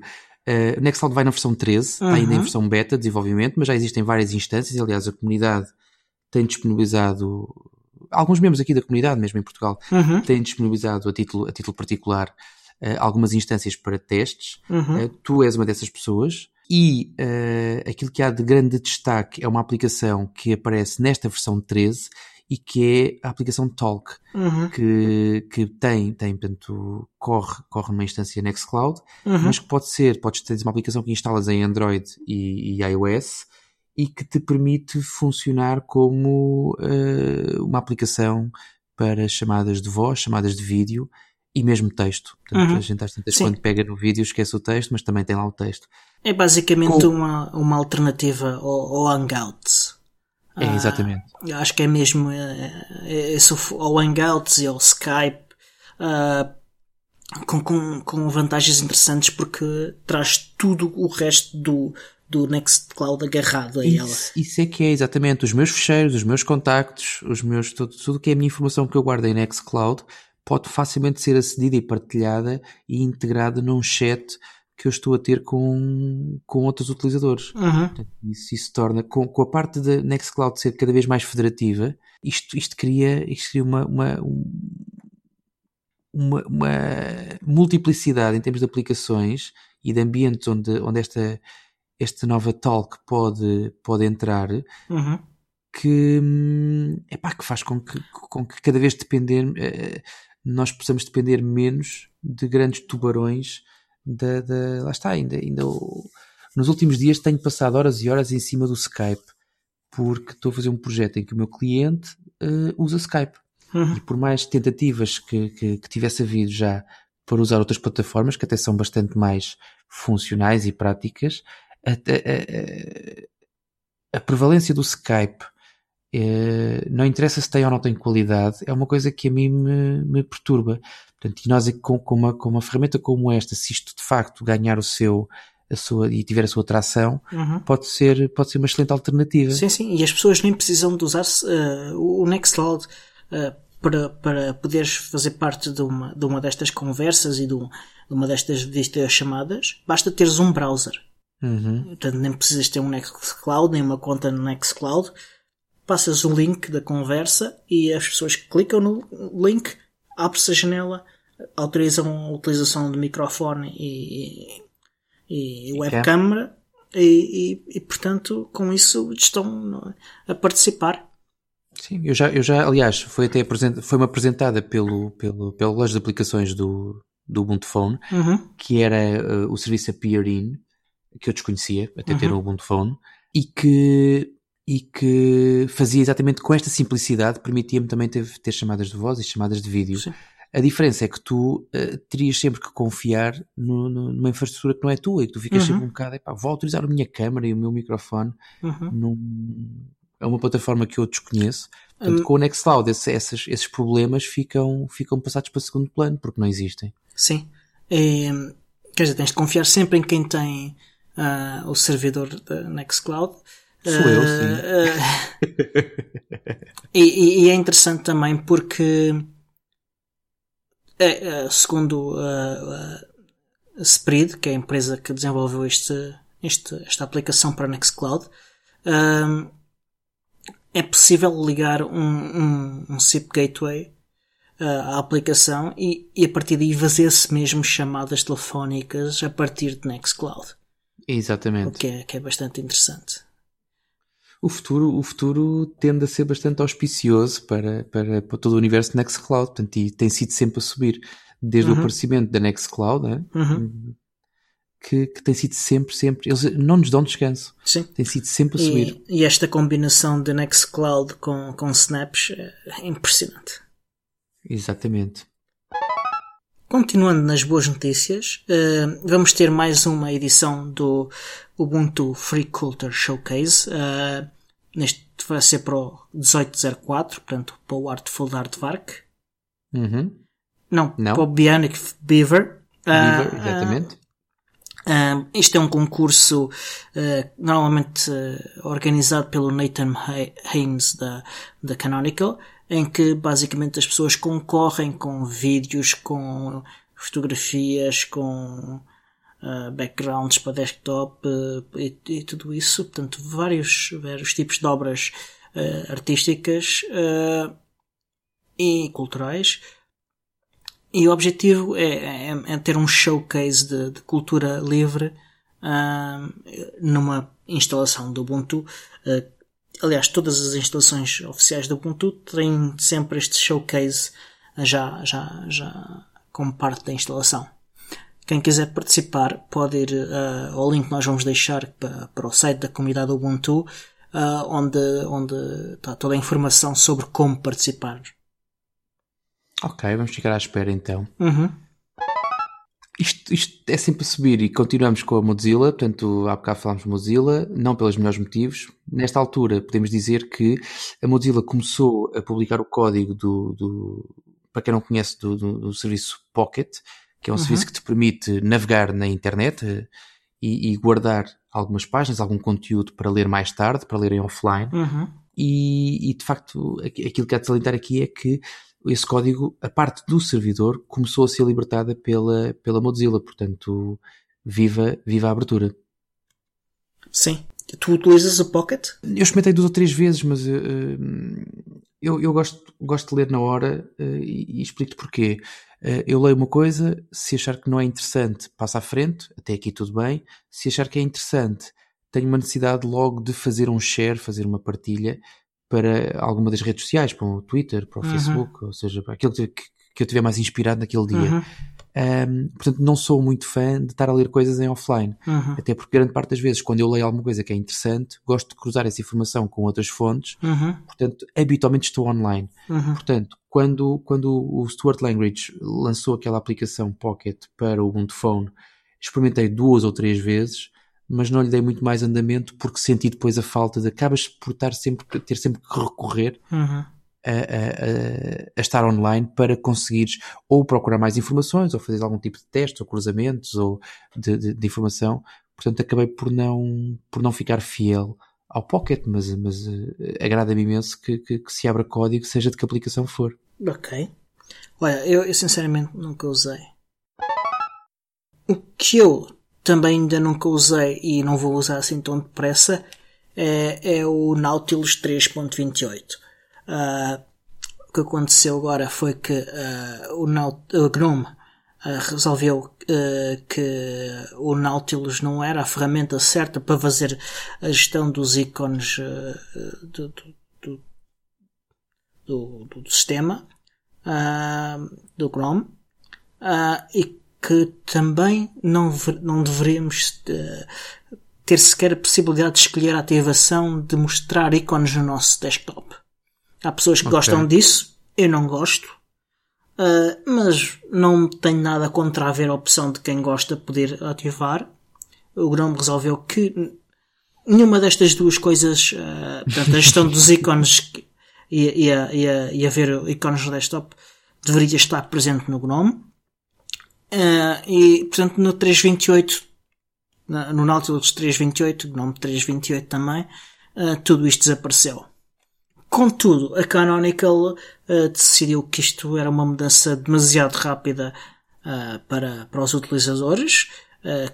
uh, o Nextcloud vai na versão 13, uhum. está ainda em versão beta de desenvolvimento, mas já existem várias instâncias, aliás, a comunidade tem disponibilizado. Alguns membros aqui da comunidade, mesmo em Portugal, uhum. têm disponibilizado a título, a título particular uh, algumas instâncias para testes. Uhum. Uh, tu és uma dessas pessoas. E uh, aquilo que há de grande destaque é uma aplicação que aparece nesta versão 13 e que é a aplicação Talk, uhum. que, que tem, tem, portanto, corre, corre numa instância Nextcloud, uhum. mas que pode ser, podes ter uma aplicação que instalas em Android e, e iOS e que te permite funcionar como uh, uma aplicação para chamadas de voz, chamadas de vídeo e mesmo texto. Portanto, uhum. a gente às tantas quando pega no vídeo esquece o texto, mas também tem lá o texto. É basicamente com... uma, uma alternativa ao, ao Hangouts. É, exatamente. Uh, acho que é mesmo é, é, é, ao Hangouts e ao Skype uh, com, com, com vantagens interessantes porque traz tudo o resto do, do Nextcloud agarrado a isso, ela. Isso é que é exatamente os meus fecheiros, os meus contactos, os meus, tudo, tudo que é a minha informação que eu guardo em Nextcloud pode facilmente ser acedida e partilhada e integrada num chat que eu estou a ter com, com outros utilizadores. Uhum. isso, isso torna, com, com a parte da Nextcloud ser cada vez mais federativa, isto, isto cria, isto cria uma, uma, uma, uma, multiplicidade em termos de aplicações e de ambientes onde, onde esta, esta nova talk pode, pode entrar. Uhum. Que, epá, que faz com que, com que cada vez depender, eh, nós possamos depender menos de grandes tubarões da, da, lá está, ainda, ainda nos últimos dias tenho passado horas e horas em cima do Skype porque estou a fazer um projeto em que o meu cliente uh, usa Skype uhum. e por mais tentativas que, que, que, tivesse havido já para usar outras plataformas que até são bastante mais funcionais e práticas a, a, a, a prevalência do Skype uh, não interessa se tem ou não tem qualidade é uma coisa que a mim me, me perturba Portanto, e nós com, com, uma, com uma ferramenta como esta, se isto de facto ganhar o seu, a sua, e tiver a sua tração, uhum. pode, ser, pode ser uma excelente alternativa. Sim, sim, e as pessoas nem precisam de usar uh, o Nextcloud uh, para, para poderes fazer parte de uma, de uma destas conversas e de, um, de uma destas chamadas, basta teres um browser. Uhum. Portanto, nem precisas ter um Nextcloud, nem uma conta no Nextcloud. Passas o link da conversa e as pessoas clicam no link, abre-se a janela, autorizam a utilização de microfone e, e, e webcam e, e, e, portanto com isso estão a participar. Sim, eu já, eu já aliás, foi até foi-me apresentada pelo, pelo, pela loja de aplicações do, do Ubuntu Phone, uhum. que era uh, o serviço Appear-In, que eu desconhecia, até uhum. ter o Ubuntu Phone, e que, e que fazia exatamente com esta simplicidade, permitia-me também ter, ter chamadas de voz e chamadas de vídeo. Sim. A diferença é que tu uh, terias sempre que confiar no, no, numa infraestrutura que não é tua e que tu ficas uhum. sempre um bocado, epá, vou utilizar a minha câmera e o meu microfone uhum. num, é uma plataforma que eu desconheço. Portanto, um, com o Nextcloud esse, esses, esses problemas ficam, ficam passados para segundo plano porque não existem. Sim. É, quer dizer, tens de confiar sempre em quem tem uh, o servidor da Nextcloud. Sou uh, eu, sim. Uh, e, e é interessante também porque é, segundo a, Spreed, que é a empresa que desenvolveu este, este, esta aplicação para Nextcloud, um, é possível ligar um, um, um SIP Gateway uh, à aplicação e, e, a partir daí fazer-se mesmo chamadas telefónicas a partir de Nextcloud. Exatamente. O que é, que é bastante interessante. O futuro, o futuro tende a ser bastante auspicioso para, para, para todo o universo de Nextcloud, portanto, e tem sido sempre a subir desde Uhum. o aparecimento da Nextcloud, né? Uhum. que, que tem sido sempre, sempre, eles não nos dão descanso, Sim. tem sido sempre a subir. E, e esta combinação de Nextcloud com, com Snaps é impressionante. Exatamente. Continuando nas boas notícias, uh, vamos ter mais uma edição do Ubuntu Free Culture Showcase. Uh, neste vai ser para o 1804, portanto, para o Artful Artvark. Uhum. Não, Não. para o Bionic Beaver. Beaver, Uh, exatamente. Um, isto é um concurso uh, normalmente uh, organizado pelo Nathan Hay- Haynes da, da Canonical, em que basicamente as pessoas concorrem com vídeos, com fotografias, com uh, backgrounds para desktop uh, e, e tudo isso. Portanto, vários, vários tipos de obras uh, artísticas uh, e culturais. E o objetivo é, é- é ter um showcase de, de cultura livre ah, numa instalação do Ubuntu. Aliás, todas as instalações oficiais do Ubuntu têm sempre este showcase já, já, já como parte da instalação. Quem quiser participar pode ir ah, ao link que nós vamos deixar para, para o site da comunidade Ubuntu, ah, onde, onde está toda a informação sobre como participar. Ok, vamos ficar à espera então. Uhum. Isto, isto é sempre a subir e continuamos com a Mozilla, portanto, há bocado falámos de Mozilla, não pelos melhores motivos. Nesta altura, podemos dizer que a Mozilla começou a publicar o código do, do para quem não conhece, do, do, do serviço Pocket, que é um serviço que te permite navegar na internet eh, e, e guardar algumas páginas, algum conteúdo para ler mais tarde, para ler em offline. Uhum. E, e, de facto aqui- aquilo que há de salientar aqui é que esse código, a parte do servidor, começou a ser libertada pela, pela Mozilla, portanto, viva, viva a abertura. Sim. Tu utilizas o Pocket? Eu experimentei duas ou três vezes, mas eh, eu, eu gosto, gosto de ler na hora eh, e, e explico-te porquê. Eh, eu leio uma coisa, se achar que não é interessante, passo à frente, até aqui tudo bem. Se achar que é interessante, tenho uma necessidade logo de fazer um share, fazer uma partilha para alguma das redes sociais, para o Twitter, para o Uhum. Facebook, ou seja, para aquilo que, que eu tiver mais inspirado naquele dia. Uhum. Ahm, portanto, não sou muito fã de estar a ler coisas em offline. Uhum. Até porque grande parte das vezes, quando eu leio alguma coisa que é interessante, gosto de cruzar essa informação com outras fontes, Uhum. portanto, habitualmente estou online. Uhum. Portanto, quando, quando o Stuart Langridge lançou aquela aplicação Pocket para o Ubuntu Phone, experimentei duas ou três vezes, mas não lhe dei muito mais andamento porque senti depois a falta de acabas por estar sempre, ter sempre que recorrer Uhum. a, a- a- estar online para conseguires ou procurar mais informações ou fazer algum tipo de teste ou cruzamentos ou de, de- de informação. Portanto, acabei por não, por não ficar fiel ao Pocket, mas, mas eh, agrada-me imenso que, que, que se abra código, seja de que aplicação for. Ok. Olha, eu, eu sinceramente nunca usei. O que eu também ainda nunca usei e não vou usar assim tão depressa é, é o Nautilus 3.28. Ah, o que aconteceu agora foi que ah, o, Naut o GNOME ah, resolveu que o Nautilus não era a ferramenta certa para fazer a gestão dos ícones do, do- do, do, sistema do ah, e que também não, não deveríamos eh, ter sequer a possibilidade de escolher a ativação de mostrar ícones no nosso desktop. Há pessoas que Ok. gostam disso, eu não gosto, ah, mas não tenho nada contra haver a opção de quem gosta poder ativar. O Chrome resolveu que nenhuma destas duas coisas, ah, portanto, a gestão dos ícones que- e, e, a, e, e haver ícones no desktop deveria estar presente no GNOME. Ah, e, portanto, no 328, na- no Nautilus 328, GNOME 328 também, ah, tudo isto desapareceu. Contudo, a Canonical ah, decidiu que isto era uma mudança demasiado rápida para, para os utilizadores,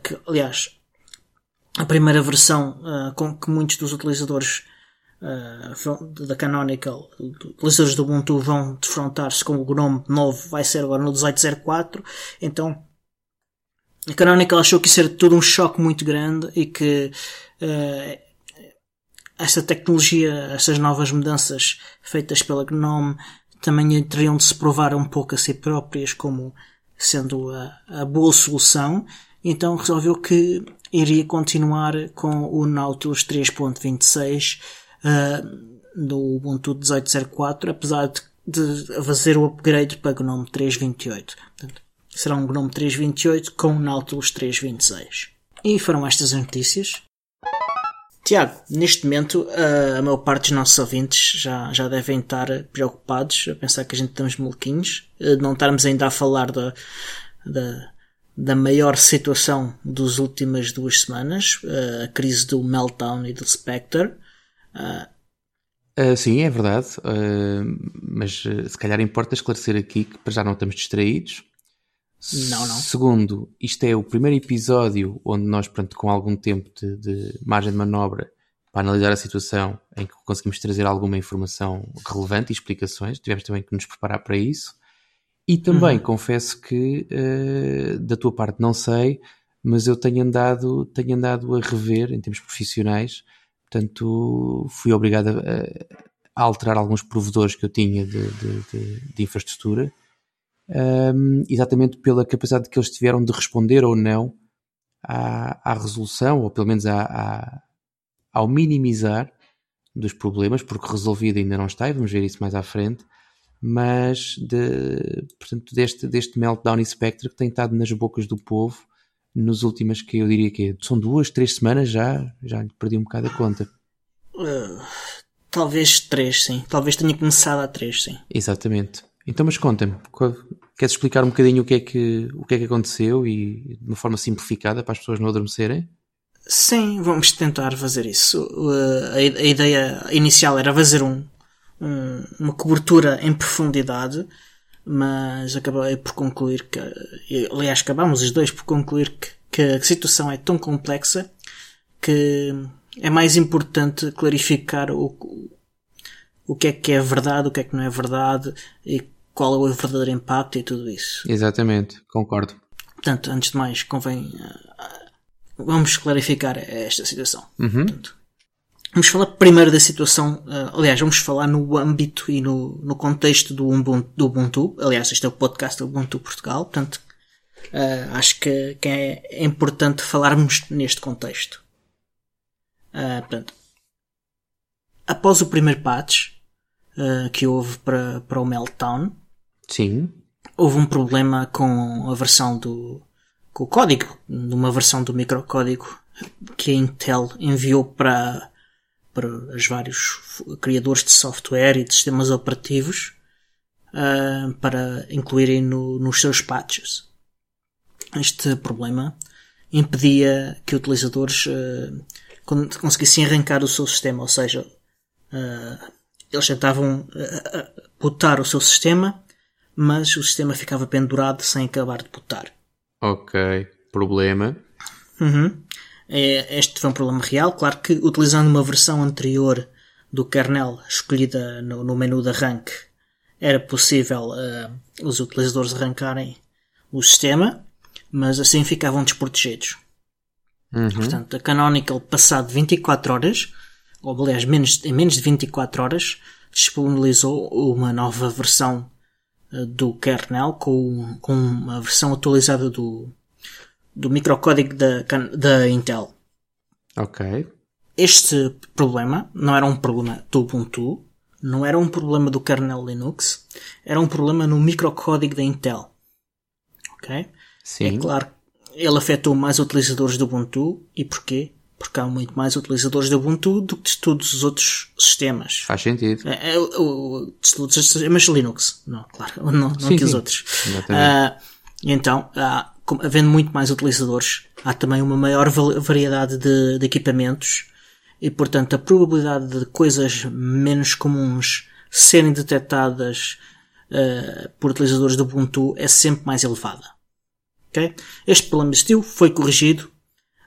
que, aliás, a primeira versão com que muitos dos utilizadores vão- da Canonical, utilizadores do Ubuntu vão defrontar-se com o GNOME novo, vai ser agora no 1804, então a Canonical achou que isso era todo um choque muito grande e que ah, esta tecnologia, estas novas mudanças feitas pela GNOME também teriam de se provar um pouco a si próprias como sendo a, a boa solução, então resolveu que iria continuar com o Nautilus 3.26 uh, do Ubuntu 18.04, apesar de de fazer o upgrade para GNOME 3.28. Portanto, será um GNOME 3.28 com Nautilus 3.26. E foram estas as notícias. Tiago, neste momento a maior parte dos nossos ouvintes já, já devem estar preocupados a pensar que a gente estamos molequinhos, não estarmos ainda a falar da, da, da maior situação das últimas duas semanas, a crise do Meltdown e do Spectre. Uh, sim, é verdade, uh, mas se calhar importa esclarecer aqui que para já não estamos distraídos. Não, não. Segundo, isto é o primeiro episódio onde nós, pronto, com algum tempo de, de, margem de manobra para analisar a situação, em que conseguimos trazer alguma informação relevante e explicações. Tivemos também que nos preparar para isso. E também uhum. confesso que, uh, da tua parte, não sei, mas eu tenho andado, tenho andado a rever, em termos profissionais, portanto, fui obrigado a, a alterar alguns provedores que eu tinha de, de, de infraestrutura um, exatamente pela capacidade que eles tiveram de responder ou não à, à resolução, ou pelo menos à, à, ao minimizar dos problemas, porque resolvido ainda não está, e vamos ver isso mais à frente, mas de, portanto, deste, deste meltdown e spectre que tem estado nas bocas do povo nos últimas que eu diria que são duas, três semanas já, já perdi um bocado a conta. Uh, talvez três, sim. Talvez tenha começado a três, sim. Exatamente. Então, mas conta-me, queres explicar um bocadinho o que, é que, o que é que aconteceu e de uma forma simplificada para as pessoas não adormecerem? Sim, vamos tentar fazer isso. Uh, a, a ideia inicial era fazer um, um, uma cobertura em profundidade, mas acabei por concluir que, aliás, acabámos os dois por concluir que, que a situação é tão complexa que é mais importante clarificar o, o que é que é verdade, o que é que não é verdade e qual é o verdadeiro impacto e tudo isso. Exatamente, concordo. Portanto, antes de mais, convém. Uh, vamos clarificar esta situação. Uhum. Portanto, vamos falar primeiro da situação. Uh, aliás, vamos falar no âmbito e no, no contexto do Ubuntu, do Ubuntu. Aliás, este é o podcast do Ubuntu Portugal. Portanto, uh, acho que, que, é importante falarmos neste contexto. portanto, após o primeiro patch que houve para, para o Meltdown, Sim. Houve um problema com a versão do. com o código, numa versão do microcódigo que a Intel enviou para, para os vários criadores de software e de sistemas operativos uh, para incluírem no, nos seus patches. Este problema impedia que utilizadores uh, conseguissem arrancar o seu sistema, ou seja, uh, eles tentavam botar o seu sistema mas o sistema ficava pendurado sem acabar de botar. Ok, problema. Uhum. É, este foi um problema real. Claro que utilizando uma versão anterior do kernel escolhida no, no menu de arranque, era possível uh, os utilizadores arrancarem o sistema, mas assim ficavam desprotegidos. Uhum. Portanto, a Canonical, passado 24 horas, ou aliás, menos, em menos de 24 horas, disponibilizou uma nova versão do kernel com, com uma versão atualizada do, do microcódigo da, da Intel. Ok. Este problema não era um problema do Ubuntu, não era um problema do kernel Linux, era um problema no microcódigo da Intel. Ok? Sim. É claro, ele afetou mais utilizadores do Ubuntu. E porquê? porque há muito mais utilizadores do Ubuntu do que de todos os outros sistemas. Faz sentido. É, é, o, de todos os sistemas Linux, não, claro, não, não sim, que os outros. Uh, então, há, havendo muito mais utilizadores, há também uma maior variedade de, de equipamentos e, portanto, a probabilidade de coisas menos comuns serem detectadas uh, por utilizadores do Ubuntu é sempre mais elevada. Okay? Este problema existiu, foi corrigido.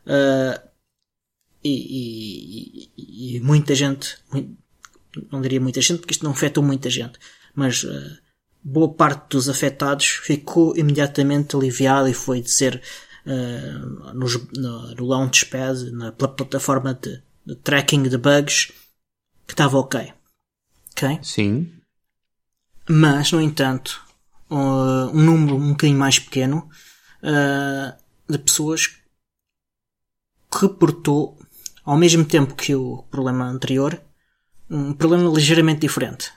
Uh, e, e, e muita gente, não diria muita gente, porque isto não afetou muita gente, mas uh, boa parte dos afetados ficou imediatamente aliviada e foi dizer uh, nos, no, no Launchpad, na plataforma de, de, tracking de bugs, que estava ok. Ok? Sim. Mas, no entanto, uh, um número um bocadinho mais pequeno de pessoas reportou ao mesmo tempo que o problema anterior, um problema ligeiramente diferente.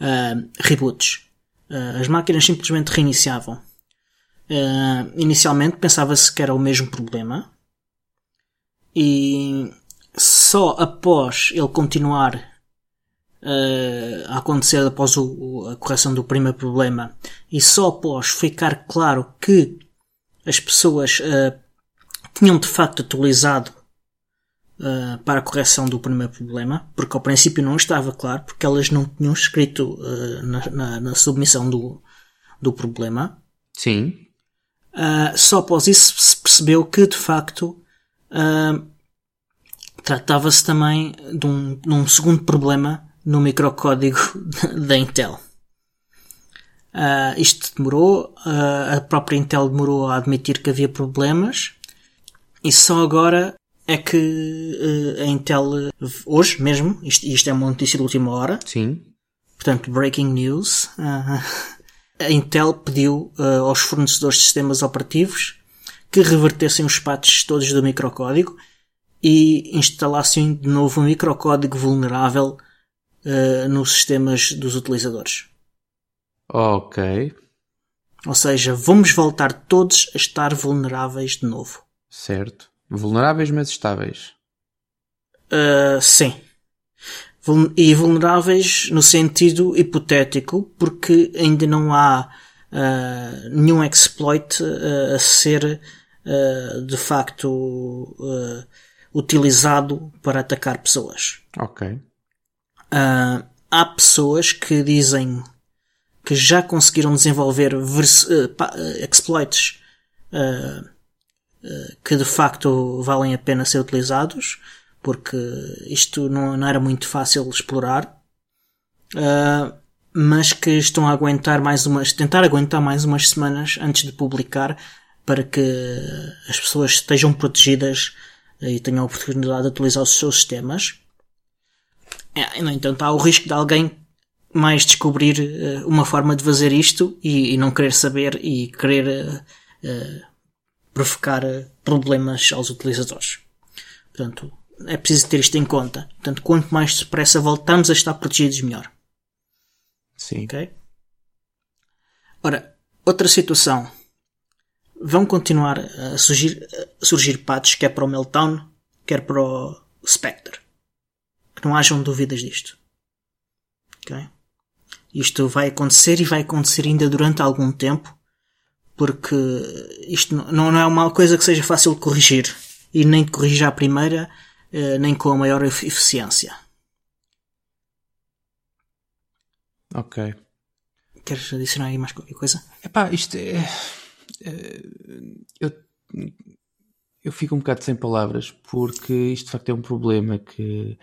uh, reboots. Uh, as máquinas simplesmente reiniciavam. Uh, inicialmente pensava-se que era o mesmo problema e só após ele continuar uh, a acontecer após o, a correção do primeiro problema e só após ficar claro que as pessoas uh, tinham de facto atualizado uh, para a correção do primeiro problema, porque ao princípio não estava claro, porque elas não tinham escrito na, na, na, submissão do, do problema. Sim. Uh, só após isso se percebeu que, de facto, uh, tratava-se também de um, de um, segundo problema no microcódigo da Intel. Uh, isto demorou, a própria Intel demorou a admitir que havia problemas e só agora é que a Intel, hoje mesmo, isto, isto é uma notícia de última hora. Sim. Portanto, breaking news. a Intel pediu uh, aos fornecedores de sistemas operativos que revertessem os patches todos do microcódigo e instalassem de novo um microcódigo vulnerável uh, nos sistemas dos utilizadores. Ok. Ou seja, vamos voltar todos a estar vulneráveis de novo. Certo. Vulneráveis, mas estáveis. Uh, sim e vulneráveis no sentido hipotético, porque ainda não há uh, nenhum exploit uh, a ser uh, de facto utilizado para atacar pessoas. Ok. há pessoas que dizem que já conseguiram desenvolver exploits que de facto valem a pena ser utilizados porque isto não, não era muito fácil explorar, uh, mas que estão a aguentar mais umas, tentar aguentar mais umas semanas antes de publicar para que as pessoas estejam protegidas e tenham a oportunidade de utilizar os seus sistemas. É, no entanto, há o risco de alguém mais descobrir uh, uma forma de fazer isto e, e, não querer saber e querer uh, provocar problemas aos utilizadores. Portanto, é preciso ter isto em conta. Portanto, quanto mais depressa voltamos a estar protegidos, melhor. Sim. Ok? Ora, outra situação. Vão continuar a surgir, a surgir patches, quer para o Meltdown, quer para o Spectre. Que não hajam dúvidas disto. Ok? Isto vai acontecer e vai acontecer ainda durante algum tempo, porque isto não, não é uma coisa que seja fácil de corrigir. E nem de corrigir à primeira, eh, nem com a maior eficiência. Ok. Queres adicionar aí mais qualquer coisa? Epá, isto é. é eu, eu fico um bocado sem palavras porque isto de facto é um problema que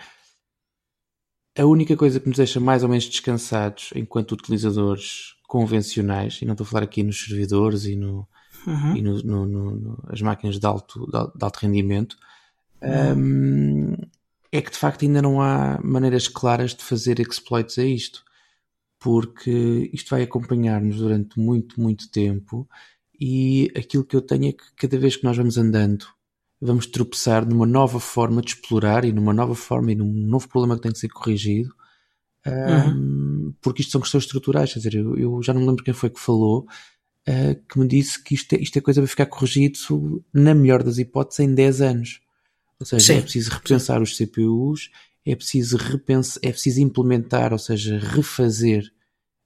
a única coisa que nos deixa mais ou menos descansados enquanto utilizadores convencionais, e não estou a falar aqui nos servidores e, no, uhum. e no, no, no, as máquinas de alto, de alto rendimento, um, é que de facto ainda não há maneiras claras de fazer exploits a isto, porque isto vai acompanhar-nos durante muito, muito tempo e aquilo que eu tenho é que cada vez que nós vamos andando, vamos tropeçar numa nova forma de explorar e numa nova forma e num novo problema que tem que ser corrigido. Um, uhum. Porque isto são questões estruturais, quer dizer, eu, eu, já não me lembro quem foi que falou, uh, que me disse que isto é, isto é coisa para ficar corrigido, na melhor das hipóteses, em 10 anos. Ou seja, Sim. é preciso repensar os CPUs, é preciso repensar, é preciso implementar, ou seja, refazer,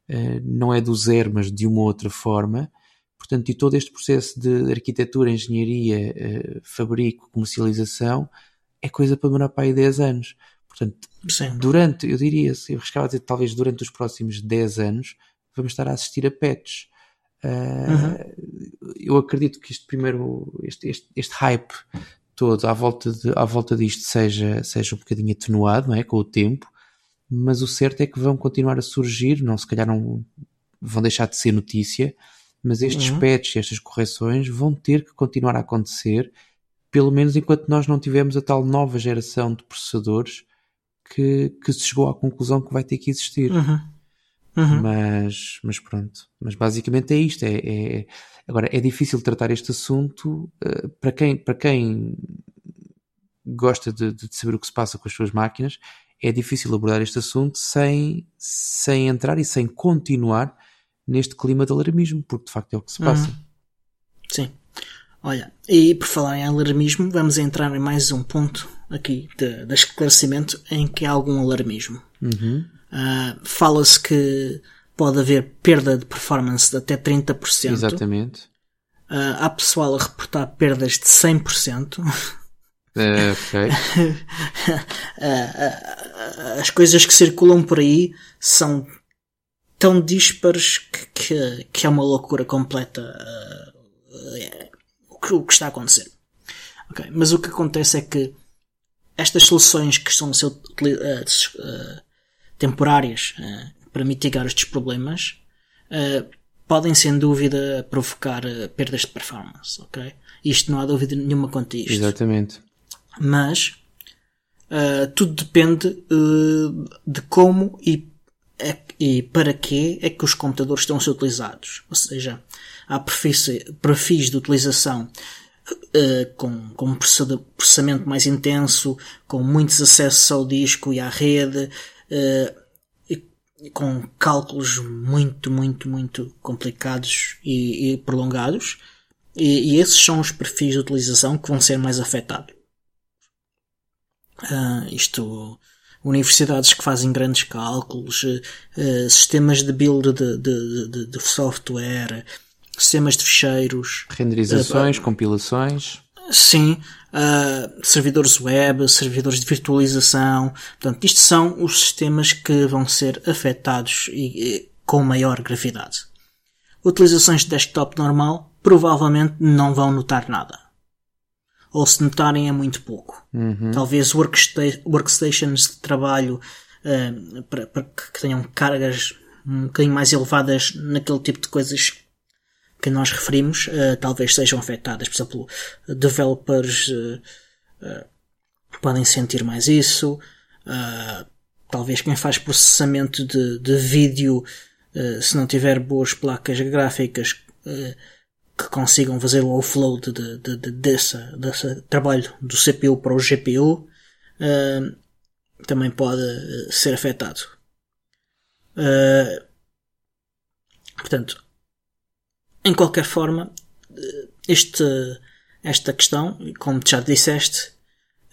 uh, não é do zero, mas de uma outra forma. Portanto, e todo este processo de arquitetura, engenharia, uh, fabrico, comercialização, é coisa para demorar para aí 10 anos. Portanto, Sim. durante, eu diria, eu arriscava dizer, talvez durante os próximos 10 anos, vamos estar a assistir a patches. Uh, uhum. Eu acredito que este primeiro, este, este, este hype todo à volta, de, à volta disto seja, seja um bocadinho atenuado, não é? Com o tempo, mas o certo é que vão continuar a surgir, não se calhar não vão deixar de ser notícia, mas estes uhum. patches, estas correções vão ter que continuar a acontecer, pelo menos enquanto nós não tivermos a tal nova geração de processadores que, que se chegou à conclusão que vai ter que existir. Uhum. Uhum. Mas, mas pronto. Mas basicamente é isto. É, é, agora, é difícil tratar este assunto uh, para, quem, para quem gosta de, de, saber o que se passa com as suas máquinas. é difícil abordar este assunto sem, sem entrar e sem continuar neste clima de alarmismo, porque de facto é o que se passa. Uhum. Sim. Olha, e por falar em alarmismo, vamos entrar em mais um ponto aqui de, de esclarecimento em que há algum alarmismo. Uhum. Uh, Fala-se que pode haver perda de performance de até 30%. Exatamente. Uh, há pessoal a reportar perdas de 100%. Uh, ok. uh, as coisas que circulam por aí são tão dispares que, que, que é uma loucura completa uh, o, que, o que está a acontecer. Okay. Mas o que acontece é que estas soluções que estão a ser uh, temporárias uh, para mitigar estes problemas podem sem dúvida provocar perdas de performance, ok? Isto não há dúvida nenhuma quanto a isto. Exatamente. Mas tudo depende de como e é, e para que é que os computadores estão a ser utilizados. Ou seja, há perfis, de utilização uh, com, com processamento mais intenso, com muitos acessos ao disco e à rede, uh, e, com cálculos muito, muito, muito complicados e, e prolongados. E, e, esses são os perfis de utilização que vão ser mais afetados. Uh, isto universidades que fazem grandes cálculos, uh, sistemas de build de, de, de, de, software, sistemas de ficheiros, renderizações, uh, compilações. Sim, uh, servidores web, servidores de virtualização. Portanto, isto são os sistemas que vão ser afetados e, e com maior gravidade. Utilizações de desktop normal provavelmente não vão notar nada ou se notarem é muito pouco. Uhum. Talvez worksta workstations de trabalho uh, para, para, que tenham cargas um bocadinho mais elevadas naquele tipo de coisas que nós referimos, uh, talvez sejam afetadas. Por exemplo, developers uh, podem sentir mais isso. talvez quem faz processamento de, de vídeo, se não tiver boas placas gráficas, que consigam fazer o offload de, de, de, desse, desse trabalho do CPU para o GPU também pode ser afetado. Uh, portanto, em qualquer forma, eh, este, esta questão, como já disseste,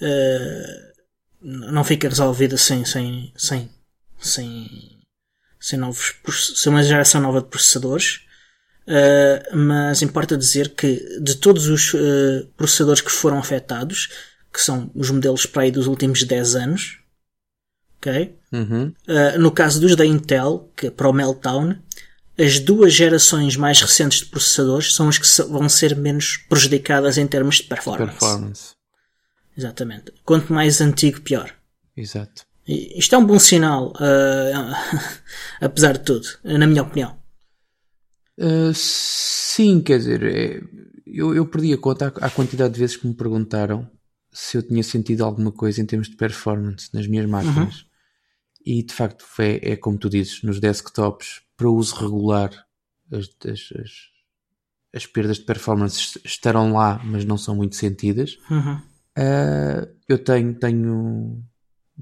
uh, não fica resolvida sem, sem, sem, sem, sem novos, sem uma geração nova de processadores. Uh, mas importa dizer que de todos os processadores que foram afetados, que são os modelos para aí dos últimos 10 anos, ok? Uhum. Uh, no caso dos da Intel, que é para o Meltdown, as duas gerações mais recentes de processadores são as que vão ser menos prejudicadas em termos de performance. performance. Exatamente. Quanto mais antigo, pior. Exato. E isto é um bom sinal, apesar de tudo, na minha opinião. Uh, sim, quer dizer, é, eu, eu perdi a conta à, à, quantidade de vezes que me perguntaram se eu tinha sentido alguma coisa em termos de performance nas minhas máquinas. Uhum. E de facto é, é, como tu dizes, nos desktops, para uso regular, as, as, as, as, perdas de performance estarão lá, mas não são muito sentidas. Uhum. Uh, eu tenho, tenho,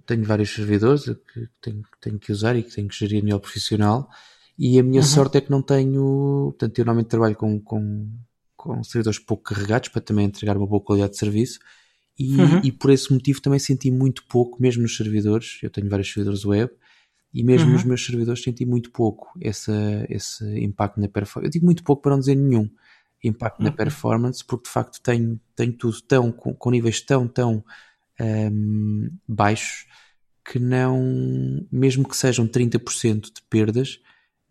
tenho vários servidores que tenho, tenho que usar e que tenho que gerir a nível profissional e a minha uhum. sorte é que não tenho. Portanto, eu normalmente trabalho com, com, com servidores pouco carregados para também entregar uma boa qualidade de serviço. E, uhum. e por esse motivo também senti muito pouco, mesmo nos servidores. Eu tenho vários servidores web e mesmo uhum. nos meus servidores senti muito pouco essa, esse impacto na performance. Eu digo muito pouco para não dizer nenhum impacto uhum. na performance, porque de facto tenho, tenho tudo tão, com, com níveis tão, tão um, baixos que não, mesmo que sejam 30% de perdas,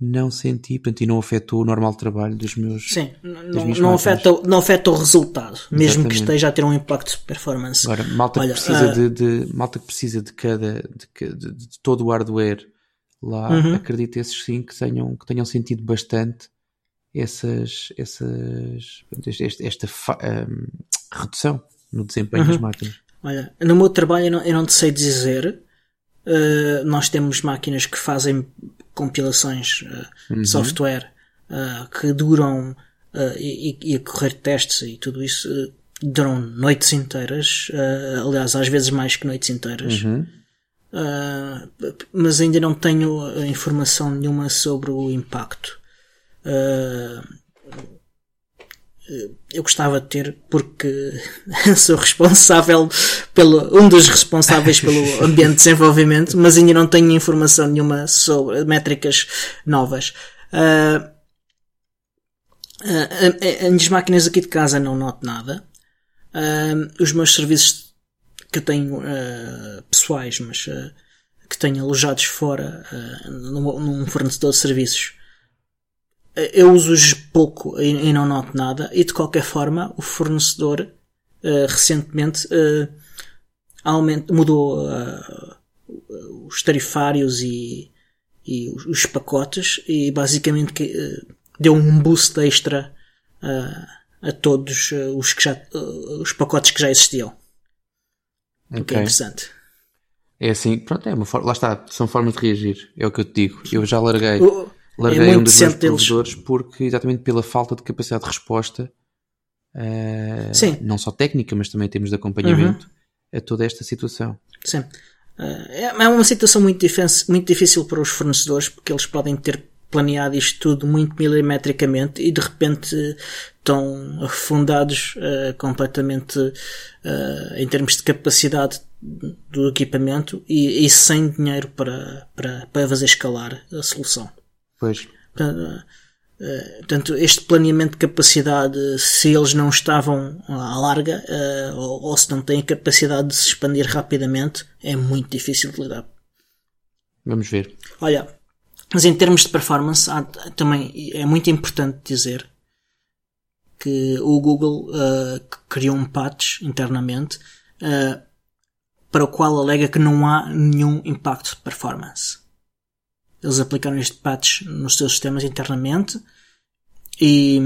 não senti, portanto, e não afetou o normal trabalho dos meus. Sim, não, não afeta, não afeta o resultado, mesmo Exatamente. que esteja a ter um impacto de performance. Agora, malta Olha, que precisa, uh... de, de, malta que precisa de cada, de, de, de todo o hardware lá, uhum. acredito esses sim que tenham, que tenham sentido bastante essas, essas, esta, esta um, redução no desempenho uhum. das máquinas. Olha, no meu trabalho eu não, eu não te sei dizer, Uh, nós temos máquinas que fazem compilações uh, uhum. de software uh, que duram e, e, a correr testes e tudo isso duram noites inteiras, aliás, às vezes mais que noites inteiras. Uhum. uh, mas ainda não tenho informação nenhuma sobre o impacto. Uh, eu gostava de ter porque sou responsável pelo um dos responsáveis pelo ambiente de desenvolvimento, mas ainda não tenho informação nenhuma sobre métricas novas. Uh, uh, as máquinas aqui de casa não noto nada. Uh, os meus serviços que eu tenho uh, pessoais, mas uh, que tenho alojados fora num, num fornecedor de serviços, eu uso-os pouco e, e, não noto nada. E de qualquer forma, o fornecedor recentemente aument, mudou os tarifários e, e os, os, pacotes e basicamente deu um boost extra a todos os, que já, os pacotes que já existiam. Okay. O que é interessante. É assim, pronto, é uma forma, lá está, são formas de reagir, é o que eu te digo. Eu já larguei, o, larguei é um dos meus provedores porque exatamente pela falta de capacidade de resposta, uh, Sim. não só técnica, mas também temos de acompanhamento uhum. a toda esta situação. Sim. Uh, é uma situação muito difícil, muito difícil para os fornecedores porque eles podem ter planeado isto tudo muito milimetricamente e de repente estão afundados uh, completamente uh, em termos de capacidade do equipamento e, e, sem dinheiro para, para, para fazer escalar a solução. Pois. Portanto, uh, portanto, este planeamento de capacidade, se eles não estavam à larga ou, ou se não têm capacidade de se expandir rapidamente, é muito difícil de lidar. Vamos ver. Olha, mas em termos de performance, há, também é muito importante dizer que o Google uh, criou um patch internamente uh, para o qual alega que não há nenhum impacto de performance. Eles aplicaram este patch nos seus sistemas internamente e,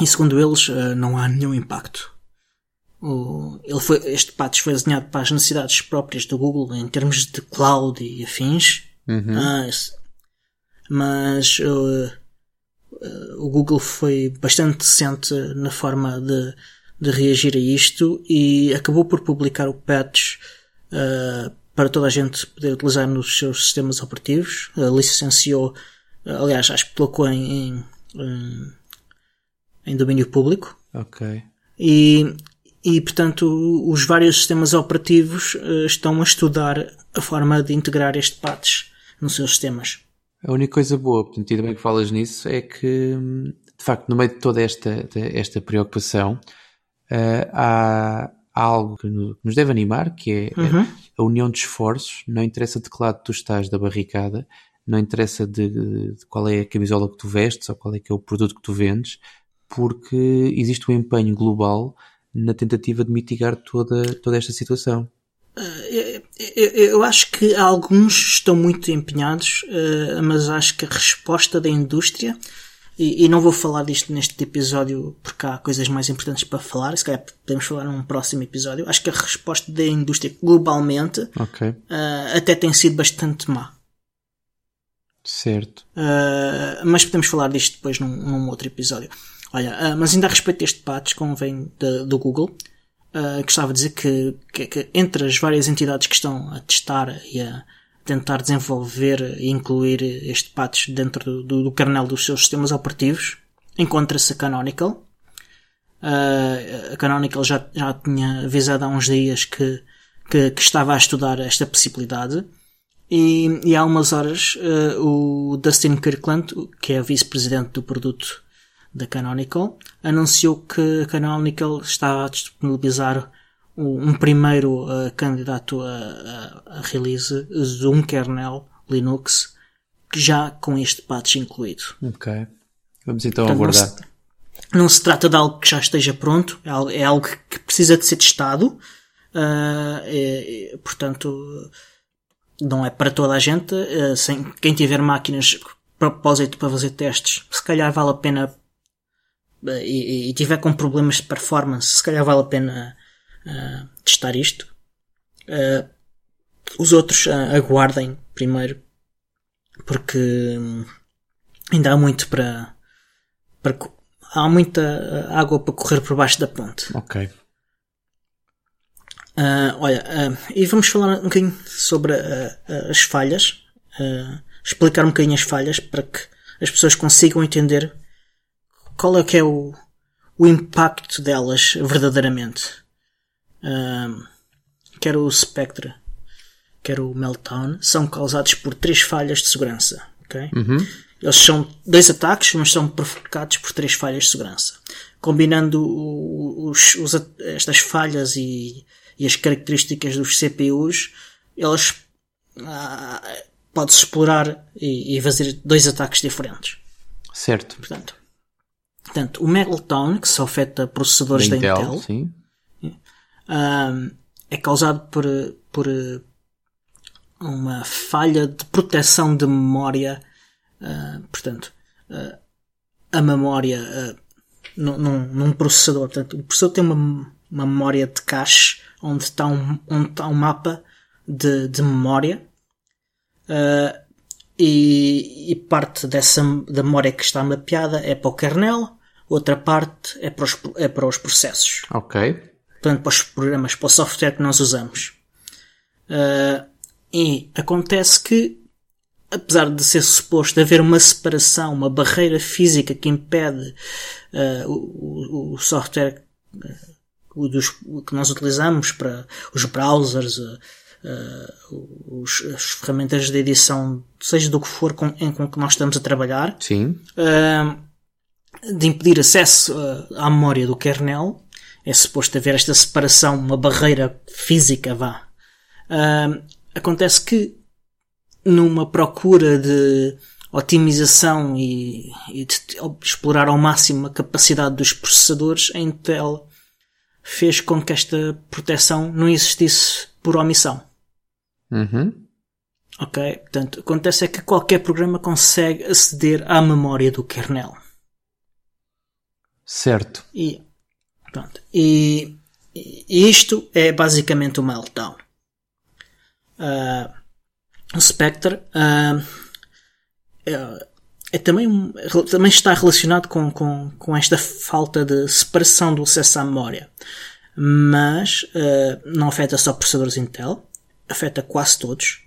e segundo eles, uh, não há nenhum impacto. O, ele foi, este patch foi desenhado para as necessidades próprias do Google em termos de cloud e afins Uhum. Ah, mas uh, o Google foi bastante decente na forma de, de reagir a isto e acabou por publicar o patch uh, para toda a gente poder utilizar nos seus sistemas operativos. Uh, licenciou, aliás, acho que colocou em, em, em domínio público. Ok. E, e portanto os vários sistemas operativos uh, estão a estudar a forma de integrar este patch nos seus sistemas. A única coisa boa, portanto, ainda bem que falas nisso, é que, de facto, no meio de toda esta, esta preocupação, uh, há, há, algo que nos deve animar, que é uhum. A união de esforços. Não interessa de que lado tu estás da barricada, não interessa de, de, qual é a camisola que tu vestes ou qual é que é o produto que tu vendes, porque existe um empenho global na tentativa de mitigar toda, toda esta situação. Uh, eu acho que alguns estão muito empenhados, uh, mas acho que a resposta da indústria, e, e, não vou falar disto neste episódio porque há coisas mais importantes para falar, se calhar podemos falar num próximo episódio. Acho que a resposta da indústria globalmente okay. uh, até tem sido bastante má. Certo. Uh, mas podemos falar disto depois num, num outro episódio. Olha, mas ainda a respeito deste patch, como vem de, do Google, uh, gostava de dizer que, que, que, entre as várias entidades que estão a testar e a tentar desenvolver e incluir este patch dentro do, do, do kernel dos seus sistemas operativos, encontra-se a Canonical. Uh, a Canonical já, já tinha avisado há uns dias que, que, que estava a estudar esta possibilidade. E, e há umas horas uh, o Dustin Kirkland, que é vice-presidente do produto da Canonical, anunciou que a Canonical está a disponibilizar um primeiro uh, candidato a, a, a, release de um kernel Linux já com este patch incluído. Ok. Vamos então Portanto, abordar. Não se, não se, trata de algo que já esteja pronto, é algo, é algo que precisa de ser testado. Uh, é, é, portanto, não é para toda a gente. Uh, sem, quem tiver máquinas propósito para fazer testes, se calhar vale a pena e, e tiver com problemas de performance, se calhar vale a pena uh, testar isto. Uh, os outros uh, aguardem primeiro, porque hum, ainda há muito para, para. Há muita água para correr por baixo da ponte. Ok. Olha, e vamos falar um bocadinho sobre as falhas, explicar um bocadinho as falhas para que as pessoas consigam entender qual é que é o, o impacto delas verdadeiramente. Quer o Spectre, quer o Meltdown, são causados por três falhas de segurança. Okay? Uhum. Eles são dois ataques, mas são provocados por três falhas de segurança. Combinando os, os, estas falhas e e as características dos CPUs, elas ah, pode-se explorar e, e, fazer dois ataques diferentes. Certo. Portanto, portanto o Meltdown, que só afeta processadores da, da Intel, Intel é causado por, por uma falha de proteção de memória. Uh, portanto, uh, a memória uh, num, num, processador. Portanto, o processador tem uma, uma memória de cache onde está um, onde está um mapa de, de memória e, e, parte dessa da memória que está mapeada é para o kernel, outra parte é para os, é para os processos. Ok. Portanto, para os programas, para o software que nós usamos. Uh, e acontece que, apesar de ser suposto haver uma separação, uma barreira física que impede uh, o, o, software dos, que nós utilizamos para os browsers, uh, os, as ferramentas de edição, seja do que for com, em com que nós estamos a trabalhar, Sim. Uh, de impedir acesso à memória do kernel. É suposto haver esta separação, uma barreira física, vá. acontece que numa procura de otimização e, e, de explorar ao máximo a capacidade dos processadores, a Intel fez com que esta proteção não existisse por omissão. Uhum. Ok? Portanto, acontece é que qualquer programa consegue aceder à memória do kernel. Certo. E, pronto, e, isto é basicamente o meltdown. Uh, o Spectre uh, é, é também, também está relacionado com, com, com esta falta de separação do acesso à memória. Mas uh, não afeta só processadores Intel, afeta quase todos.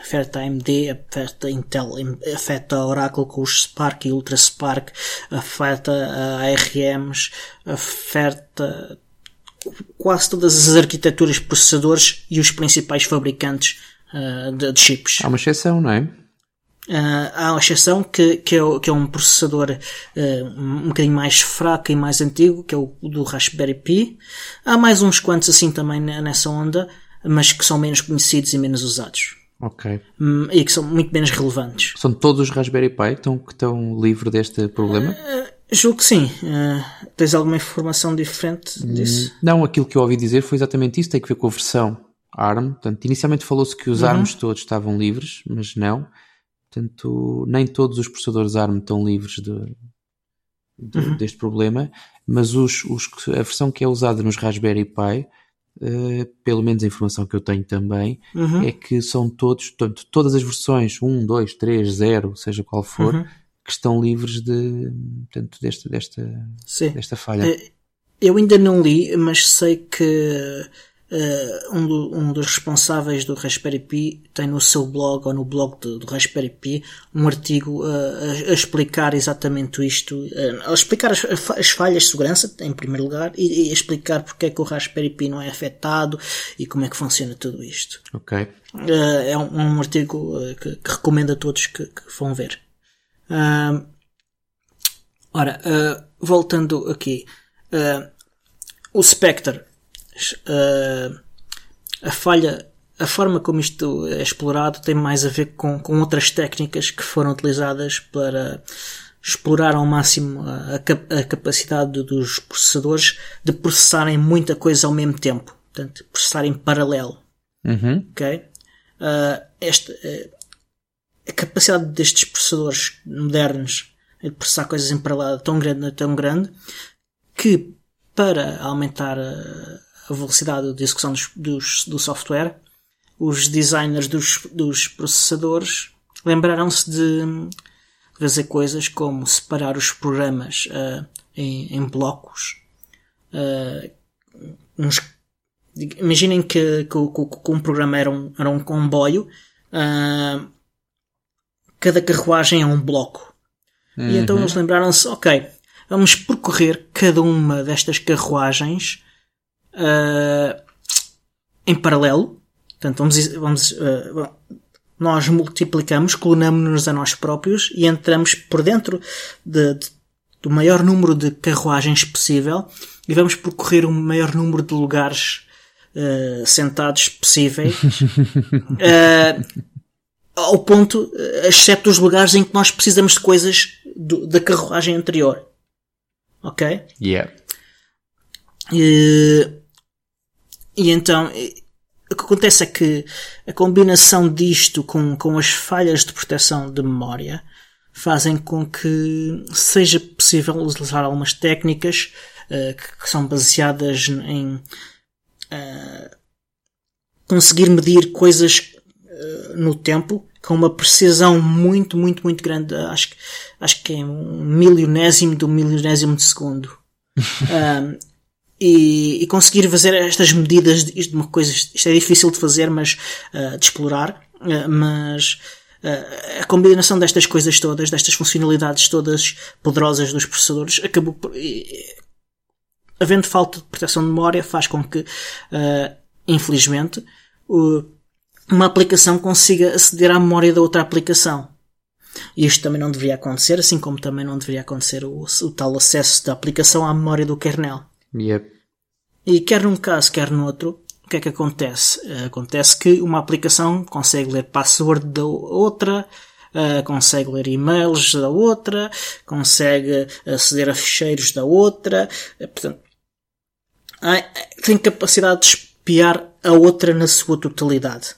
Afeta a AMD, afeta Intel, afeta a Oracle com os Spark e Ultra Spark, afeta a ARMs, afeta quase todas as arquiteturas de processadores e os principais fabricantes uh, de, de chips. Há uma exceção, não é? Uh, há uma exceção que, que, é, que é um processador uh, um bocadinho mais fraco e mais antigo, que é o do Raspberry Pi. Há mais uns quantos assim também nessa onda, mas que são menos conhecidos e menos usados. Ok. Um, e que são muito menos relevantes. São todos os Raspberry Pi que estão, que estão livres deste problema? Uh, julgo que sim. Uh, tens alguma informação diferente disso? Hum, não, aquilo que eu ouvi dizer foi exatamente isso. Tem que ver com a versão ARM. Portanto, inicialmente falou-se que os uhum. ARMs todos estavam livres, mas não. Portanto, nem todos os processadores ARM estão livres de, de, uhum. deste problema, mas os, os, a versão que é usada nos Raspberry Pi, uh, pelo menos a informação que eu tenho também, uhum. é que são todos, portanto, todas as versões 1, 2, 3, 0, seja qual for, uhum. que estão livres de, portanto, desta, desta, desta falha. Eh, eu ainda não li, mas sei que Uh, um, do, um, dos responsáveis do Raspberry Pi tem no seu blog ou no blog do, do Raspberry Pi um artigo uh, a, a, explicar exatamente isto, uh, a explicar as, as, falhas de segurança em primeiro lugar e, e, a explicar porque é que o Raspberry Pi não é afetado e como é que funciona tudo isto. Ok. é um, um artigo que, que, recomendo a todos que, que vão ver. ora, voltando aqui, o Spectre uh, a falha, a forma como isto é explorado tem mais a ver com, com outras técnicas que foram utilizadas para explorar ao máximo a, a capacidade dos processadores de processarem muita coisa ao mesmo tempo. Portanto, processar em paralelo. Uhum. Ok? Uh, esta, uh, a capacidade destes processadores modernos de processar coisas em paralelo é tão grande, tão grande, que para aumentar a, a velocidade de execução dos, dos, do software, os designers dos, dos processadores lembraram-se de fazer coisas como separar os programas uh, em, em, blocos, uh, uns imaginem que, que, que, um programa era um, era um comboio, uh, cada carruagem é um bloco. Uhum. E então eles lembraram-se, ok, vamos percorrer cada uma destas carruagens uh, em paralelo. Portanto, vamos, vamos uh, nós multiplicamos, clonamos-nos a nós próprios e entramos por dentro de, de, do maior número de carruagens possível e vamos percorrer o maior número de lugares uh, sentados possíveis. ao ponto, exceto os lugares em que nós precisamos de coisas do, da carruagem anterior. Ok? Yeah. E, e então, o que acontece é que a combinação disto com, com as falhas de proteção de memória fazem com que seja possível utilizar algumas técnicas uh, que, que, são baseadas em uh, conseguir medir coisas uh, no tempo com uma precisão muito, muito, muito grande. Acho, acho que é um milionésimo do milionésimo de segundo. um, e, e, conseguir fazer estas medidas de, de uma coisa, isto é difícil de fazer, mas uh, de explorar, uh, mas uh, a combinação destas coisas todas, destas funcionalidades todas poderosas dos processadores, acabou por, havendo falta de proteção de memória, faz com que, infelizmente, uma aplicação consiga aceder à memória da outra aplicação. E isto também não deveria acontecer, assim como também não deveria acontecer o, o tal acesso da aplicação à memória do kernel. Yep. E quer num caso, quer no outro, o que é que acontece? Eh, acontece que uma aplicação consegue ler password da outra, uh, consegue ler e-mails da outra, consegue aceder a ficheiros da outra, uh, portanto, tem capacidade de espiar a outra na sua totalidade.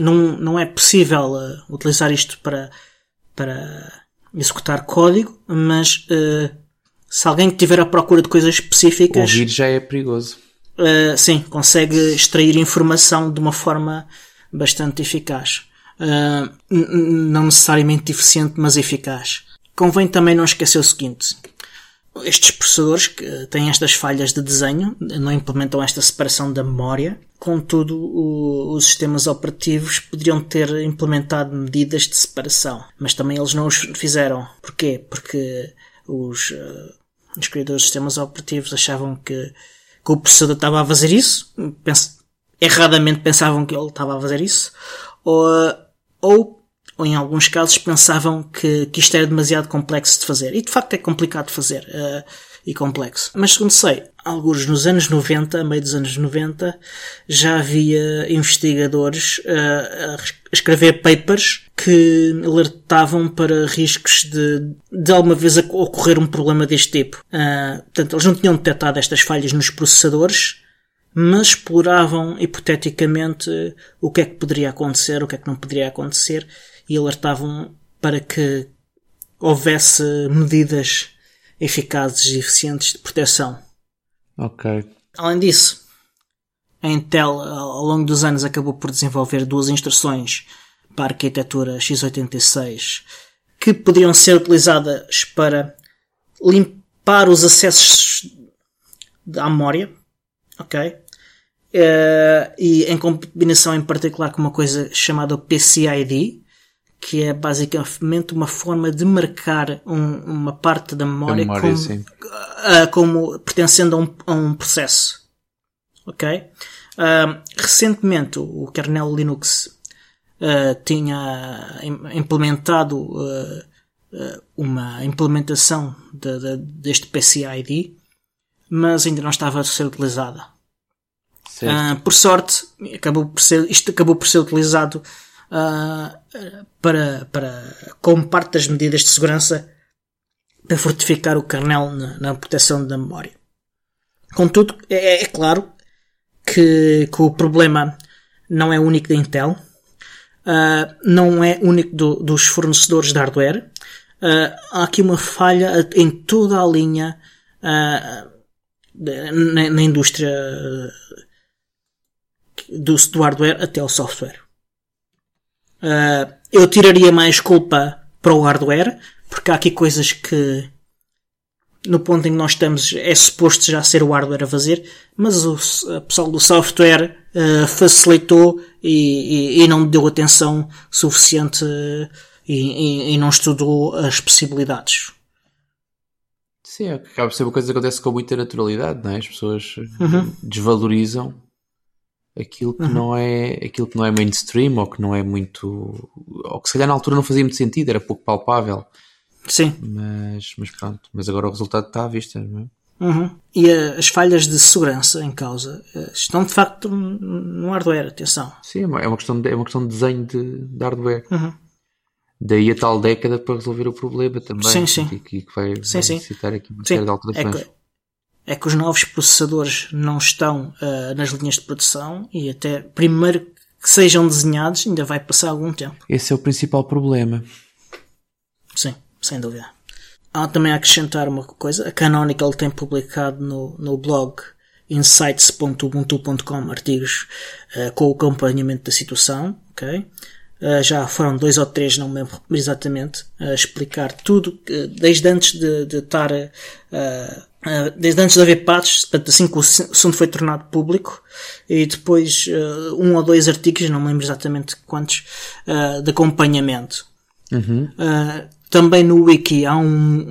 Não, não é possível utilizar isto para, para executar código, mas se alguém estiver à procura de coisas específicas. Ouvir já é perigoso. Uh, sim, consegue extrair informação de uma forma bastante eficaz. Uh, não necessariamente eficiente, mas eficaz. Convém também não esquecer o seguinte. Estes processadores que têm estas falhas de desenho não implementam esta separação da memória. Contudo, o, os sistemas operativos poderiam ter implementado medidas de separação. Mas também eles não os fizeram. Porquê? Porque os, uh, os criadores de sistemas operativos achavam que, que o processador estava a fazer isso, pens erradamente pensavam que ele estava a fazer isso, ou, ou, ou em alguns casos pensavam que, que isto era demasiado complexo de fazer. E de facto é complicado de fazer. Uh, e complexo. Mas segundo sei, alguns nos anos 90, meio dos anos 90, já havia investigadores uh, a escrever papers que alertavam para riscos de, de alguma vez ocorrer um problema deste tipo. Uh, portanto, eles não tinham detectado estas falhas nos processadores, mas exploravam hipoteticamente o que é que poderia acontecer, o que é que não poderia acontecer e alertavam para que houvesse medidas eficazes e eficientes de proteção. Ok. Além disso, a Intel ao longo dos anos acabou por desenvolver duas instruções para a arquitetura x86 que poderiam ser utilizadas para limpar os acessos à memória, ok? Uh, e em combinação em particular com uma coisa chamada PCID, que é basicamente uma forma de marcar um, uma parte da memória, memória como, uh, como, pertencendo a um, a um processo. Ok? Uh, recentemente o kernel Linux uh, tinha implementado uma implementação de, de, deste PCID, mas ainda não estava a ser utilizada. por sorte, acabou por ser, isto acabou por ser utilizado uh, para, para, como parte das medidas de segurança para fortificar o kernel na, na proteção da memória. Contudo, é, é claro que, que, o problema não é único da Intel, uh, não é único do, dos fornecedores de hardware. Uh, há aqui uma falha em toda a linha na, na, indústria do, do hardware até o software. Uh, eu tiraria mais culpa para o hardware, porque há aqui coisas que no ponto em que nós estamos, é suposto já ser o hardware a fazer, mas o pessoal do software uh, facilitou e, e, e, não deu atenção suficiente uh, e, e, não estudou as possibilidades. Sim, acaba por ser uma coisa que acontece com muita naturalidade, não é? As pessoas uhum. desvalorizam aquilo que uhum. não é aquilo que não é mainstream ou que não é muito ou que se calhar na altura não fazia muito sentido, era pouco palpável. Sim. Mas, mas pronto, mas agora o resultado está à vista, não é? Uhum. E as falhas de segurança em causa eh, estão de facto no hardware, atenção. Sim, é uma questão de, é uma questão de desenho de, de hardware. Uhum. Daí a tal década para resolver o problema também. Sim, sim. E que vai, sim, vai necessitar aqui uma sim. série de alterações. É é que os novos processadores não estão uh, nas linhas de produção e até primeiro que sejam desenhados ainda vai passar algum tempo. Esse é o principal problema. Sim, sem dúvida. Há também a acrescentar uma coisa. A Canonical tem publicado no, no blog insights.ubuntu.com artigos uh, com o acompanhamento da situação, ok? Uh, já foram dois ou três, não me lembro exatamente, a explicar tudo, desde antes de, de estar, desde antes de haver patches, assim que o assunto foi tornado público, e depois um ou dois artigos, não me lembro exatamente quantos, de acompanhamento. Uhum. também no wiki há um,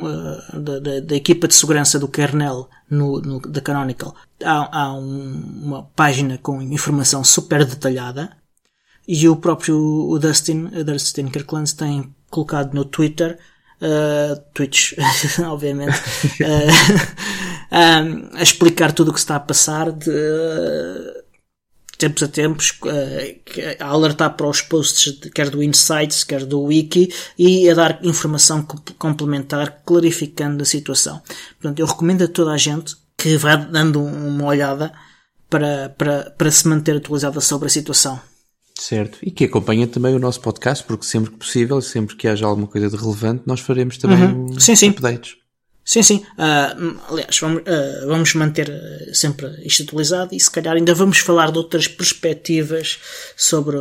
da, da, da, equipa de segurança do kernel no, no da Canonical, há, há um, uma página com informação super detalhada, e o próprio o Dustin, Dustin Kirkland tem colocado no Twitter, uh, Twitch, obviamente, uh, um, a explicar tudo o que está a passar de uh, tempos a tempos, a alertar para os posts de, quer do Insights, quer do Wiki, e a dar informação complementar, clarificando a situação. Portanto, eu recomendo a toda a gente que vá dando uma olhada para, para, para se manter atualizada sobre a situação. Certo. E que acompanha também o nosso podcast, porque sempre que possível, sempre que haja alguma coisa de relevante, nós faremos também uhum. sim, sim. updates. Sim, sim. Uh, aliás, vamos, uh, vamos manter sempre isto atualizado e se calhar ainda vamos falar de outras perspectivas sobre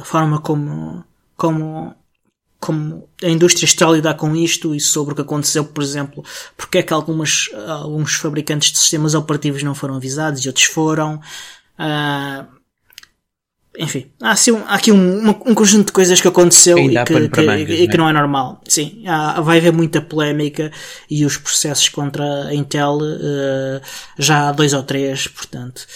a forma como, como, como a indústria está a lidar com isto e sobre o que aconteceu, por exemplo, porque é que algumas, alguns fabricantes de sistemas operativos não foram avisados e outros foram. Uh, enfim, há, assim, há aqui um, um, conjunto de coisas que aconteceu e que, que, mangas, e que, não é normal. Sim, há, vai haver muita polémica e os processos contra a Intel uh, já há dois ou três, portanto,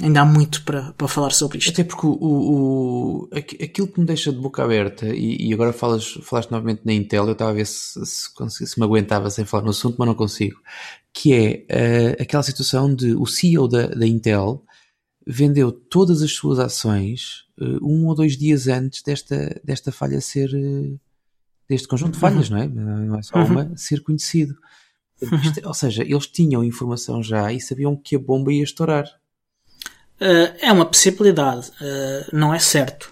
ainda há muito para, para falar sobre isto. Até porque o, o, aquilo que me deixa de boca aberta, e, e agora falas, falaste novamente na Intel, eu estava a ver se, se, se me aguentava sem falar no assunto, mas não consigo, que é uh, aquela situação de o CEO da, da Intel vendeu todas as suas ações uh, um ou dois dias antes desta, desta falha ser. Uh, deste conjunto de falhas, uhum. não é? Não é só uhum. uma, ser conhecido. Isto, uhum. ou seja, eles tinham informação já e sabiam que a bomba ia estourar. Uh, é uma possibilidade, não é certo.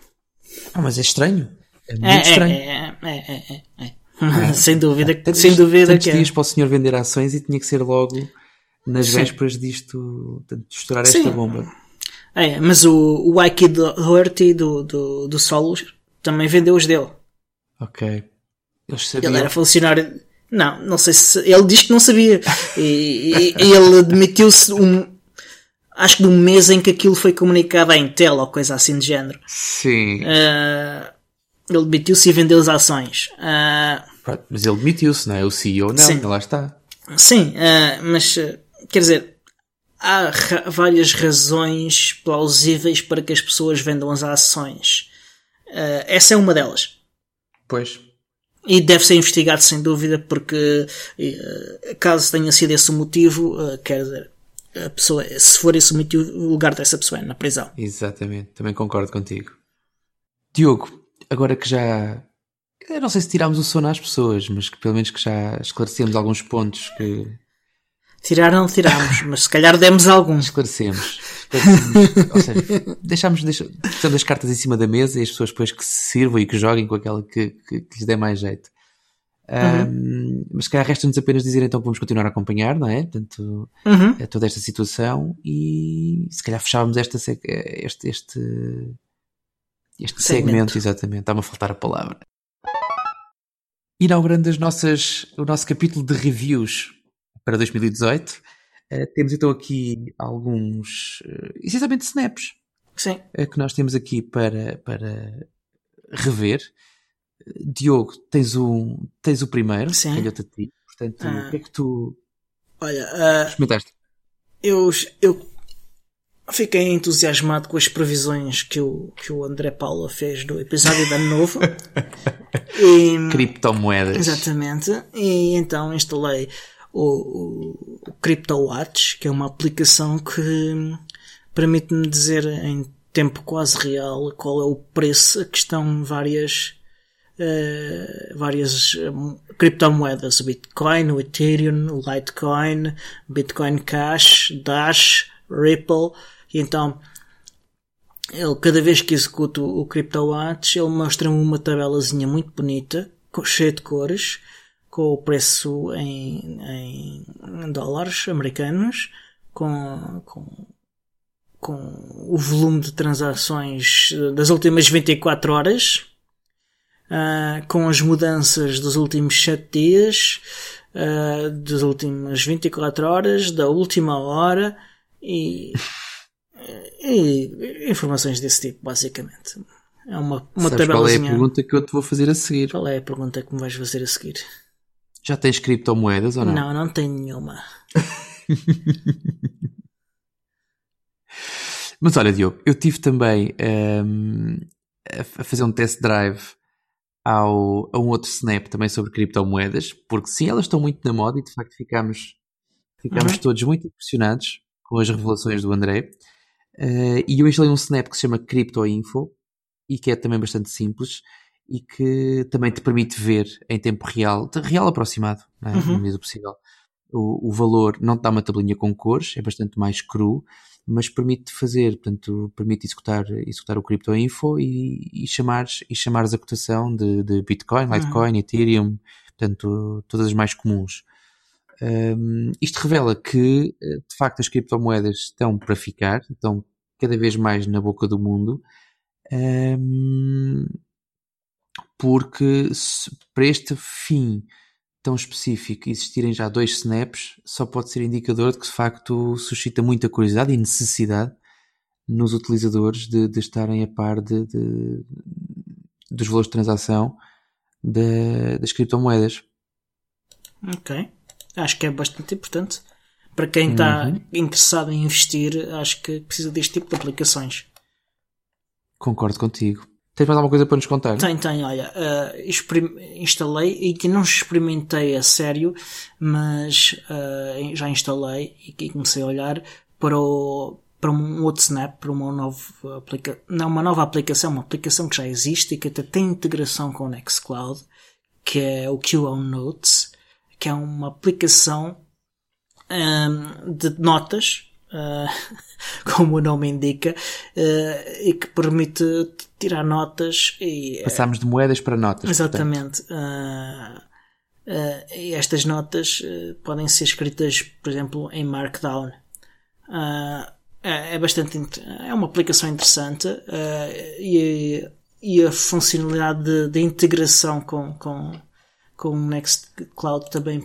Ah, mas é estranho. É muito é, estranho. É, é, é, é sem dúvida, tantos, sem dúvida tantos que dias para o senhor vender ações e tinha que ser logo nas Sim. vésperas disto, de estourar Sim. esta bomba. É, mas o, o Ike Doherty do, do, do Solos também vendeu os dele. Ok. Ele era funcionário. Não, não sei se. Ele diz que não sabia. E, e ele admitiu-se um. Acho que num mês em que aquilo foi comunicado à Intel ou coisa assim de género. Sim. Uh, ele demitiu-se e vendeu as ações. Uh, mas ele demitiu-se, não é? O CEO não, sim. lá está. Sim, uh, mas quer dizer, há ra várias razões plausíveis para que as pessoas vendam as ações. Uh, essa é uma delas. Pois. E deve ser investigado sem dúvida, porque uh, caso tenha sido esse o motivo, uh, quer dizer, a pessoa, se for esse o motivo, o lugar dessa pessoa é na prisão. Exatamente, também concordo contigo. Diogo, agora que já. Eu não sei se tirámos o sono às pessoas, mas que pelo menos que já esclarecemos alguns pontos que, Tirar não tirámos, mas se calhar demos alguns. Esclarecemos. Esclarecemos. Ou seja, deixámos, as cartas em cima da mesa e as pessoas depois que se sirvam e que joguem com aquela que, que, que lhes dê mais jeito. Uhum. Um, mas se calhar resta-nos apenas dizer então que vamos continuar a acompanhar, não é? Portanto, uhum. Eh, toda esta situação e se calhar fechávamos esta, este, este, este segmento. segmento, exatamente. Está-me a faltar a palavra. Inaugurando as nossas, o nosso capítulo de reviews para 2018. Uh, temos então aqui alguns, uh, essencialmente snaps, Sim. Uh, que nós temos aqui para, para rever. Diogo, tens, um, tens o primeiro, Sim. calhou-te a ti. Portanto, Ah. o que é que tu Olha, ah, experimentaste? eu, eu fiquei entusiasmado com as previsões que o, que o André Paula fez do episódio de Ano Novo. e, Criptomoedas. Exatamente. E então instalei o, o, CryptoWatch, que é uma aplicação que permite-me dizer em tempo quase real qual é o preço, que estão várias eh, várias hum, criptomoedas, o Bitcoin, o Ethereum, o Litecoin, Bitcoin Cash, Dash, Ripple, e então ele, cada vez que executo o CryptoWatch, ele mostra-me uma tabelazinha muito bonita, cheia de cores, com o preço em, em dólares americanos, com, com, com o volume de transações das últimas 24 horas, ah, com as mudanças dos últimos 7 dias, ah, das últimas 24 horas, da última hora e, e informações desse tipo, basicamente. É uma, uma Sabes qual é a pergunta que eu te vou fazer a seguir? Qual é a pergunta que me vais fazer a seguir? Já tens criptomoedas ou não? Não, não tenho nenhuma. Mas olha, Diogo, eu tive também hum, a a fazer um test drive ao, a um outro Snap também sobre criptomoedas, porque sim, elas estão muito na moda e de facto ficámos, ficámos Uhum. todos muito impressionados com as revelações do André. Eh, e eu instalei um Snap que se chama Crypto Info e que é também bastante simples e que também te permite ver em tempo real, real aproximado, não é? Uhum. na medida possível, o, o valor, não te dá uma tabelinha com cores, é bastante mais cru, mas permite fazer, portanto, permite executar, executar o Crypto Info e, e, chamares, e chamares a cotação de, de Bitcoin, Litecoin, Ethereum, portanto, todas as mais comuns. Um, isto revela que, eh, de facto, as criptomoedas estão para ficar, estão cada vez mais na boca do mundo, um, porque se- para este fim tão específico existirem já dois snaps, só pode ser indicador de que, de facto, suscita muita curiosidade e necessidade nos utilizadores de, de estarem a par de, de- dos valores de transação da- das criptomoedas. Ok. Acho que é bastante importante. Para quem está Uhum. interessado em investir, acho que precisa deste tipo de aplicações. Concordo contigo. Tens mais alguma coisa para nos contar? Tem, tem, olha, experim- instalei e que não experimentei a sério, mas eh, já instalei e comecei a olhar para, o, para um outro Snap, para uma nova aplicação, não uma nova aplicação, uma aplicação que já existe e que até tem integração com o Nextcloud, que é o QO Notes, que é uma aplicação ehm, de notas, eh, como o nome indica, eh, e que permite tirar notas e Passámos de moedas para notas. Exatamente. Ah, ah, e estas notas ah, podem ser escritas, por exemplo, em Markdown. Ah, é, é bastante é uma aplicação interessante ah, e, e a funcionalidade de, de integração com, com, com o Nextcloud também,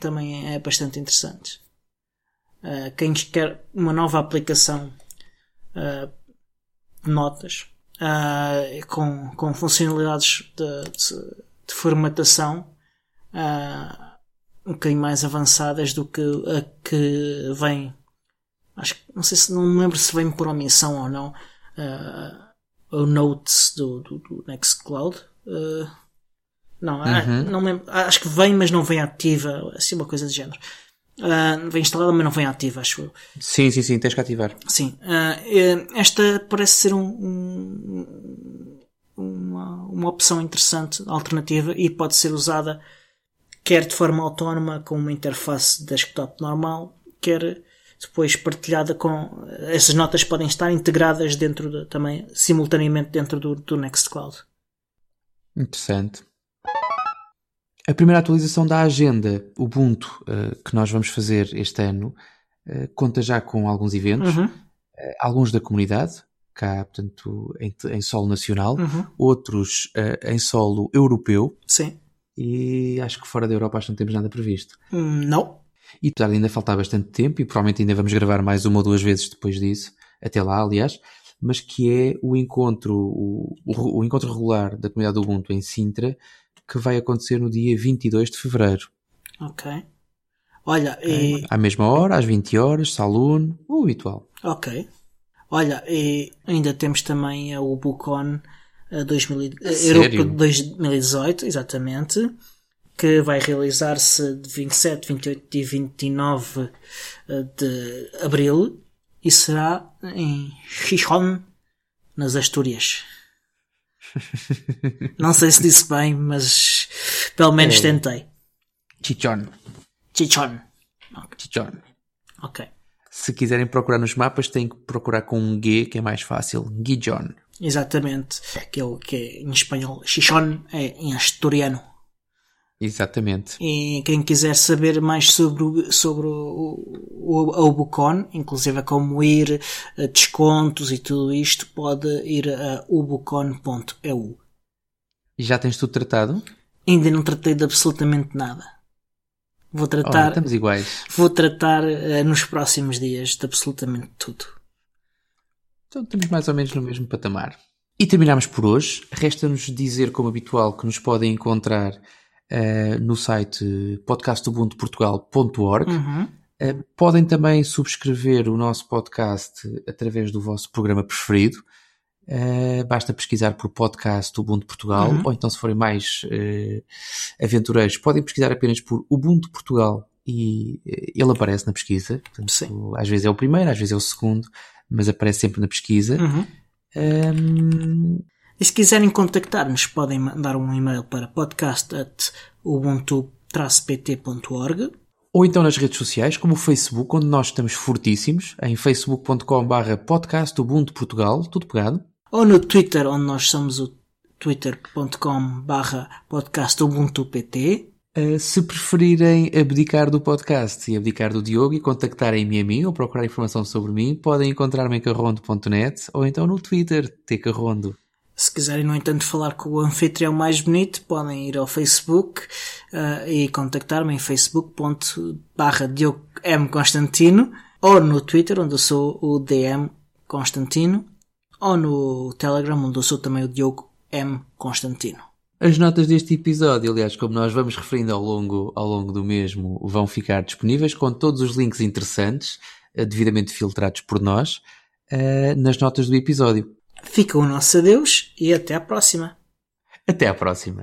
também é bastante interessante. Ah, quem quer uma nova aplicação de notas ah, com, com funcionalidades de, de, de formatação um bocadinho mais avançadas do que a que vem. Acho não sei se não me lembro se vem por omissão ou não. o Notes do, do, do Nextcloud. Não, ah, não me lembro. Ah, acho que vem, mas não vem ativa. Assim, uma coisa do género. Ah, vem instalada, mas não vem ativa, acho eu. Sim, sim, sim, tens que ativar. Sim, eh, esta parece ser um, um- uma, uma opção interessante, alternativa, e pode ser usada quer de forma autónoma com uma interface desktop normal, quer depois partilhada com. Essas notas podem estar integradas dentro de, também, simultaneamente dentro do, do Nextcloud. Interessante. A primeira atualização da agenda Ubuntu eh, que nós vamos fazer este ano eh, conta já com alguns eventos, Uhum, eh, alguns da comunidade, cá, portanto, em, em solo nacional, uhum, outros em solo europeu, sim. e acho que fora da Europa acho que não temos nada previsto. Hum, Não. E apesar de ainda faltar bastante tempo, e provavelmente ainda vamos gravar mais uma ou duas vezes depois disso, até lá, aliás, mas que é o encontro, o, o, o encontro regular da comunidade do Ubuntu em Sintra, que vai acontecer no dia 22 de fevereiro. Ok. Olha, e... À mesma hora, às 20 horas, saloon, o habitual. Ok. Olha, e ainda temos também a UbuCon 2000, Europa 2018, exatamente, que vai realizar-se de 27, 28 e 29 de abril e será em Gijón, nas Astúrias. Não sei se disse bem, mas pelo menos é. tentei. Chichón. Chichón. Okay. Chichón. Ok. Se quiserem procurar nos mapas, têm que procurar com um G, que é mais fácil. Gijon. Exatamente. Que é, o, que é em espanhol. Chichón é em asturiano. Exatamente. E quem quiser saber mais sobre, sobre o, o, a Ubucon, inclusive como ir, descontos e tudo isto, pode ir a ubucon.eu. E já tens tudo tratado? Ainda não tratei de absolutamente nada. Vou tratar. Oh, estamos iguais. Vou tratar uh, nos próximos dias de absolutamente tudo. Então estamos mais ou menos no mesmo patamar. E terminamos por hoje. Resta-nos dizer, como habitual, que nos podem encontrar uh, no site podcastubuntuportugal.org. Uhum. Uh, podem também subscrever o nosso podcast através do vosso programa preferido. Uh, basta pesquisar por podcast Ubuntu Portugal, uhum. ou então, se forem mais aventureiros, podem pesquisar apenas por Ubuntu Portugal e ele aparece na pesquisa. Portanto. Às vezes é o primeiro, às vezes é o segundo, mas aparece sempre na pesquisa. Uhum. Um, e se quiserem contactar-nos, podem mandar um e-mail para podcast.ubuntu-pt.org ou então nas redes sociais, como o Facebook, onde nós estamos fortíssimos, em facebook.com.br podcast Ubuntu Portugal, tudo pegado. Ou no Twitter, onde nós somos o twitter.com.br podcast Ubuntu PT. Uh, se preferirem abdicar do podcast e abdicar do Diogo e contactarem-me a mim ou procurar informação sobre mim, podem encontrar-me em carrondo.net ou então no Twitter, tcarrondo. Se quiserem, no entanto, falar com o anfitrião mais bonito, podem ir ao Facebook uh, e contactar-me em facebook.barra M. Constantino ou no Twitter, onde eu sou o DM Constantino ou no Telegram, onde eu sou também o Diogo M. Constantino. As notas deste episódio, aliás, como nós vamos referindo ao longo, ao longo do mesmo, vão ficar disponíveis com todos os links interessantes, uh, devidamente filtrados por nós, uh, nas notas do episódio. Fica o nosso adeus e até à próxima. Até à próxima.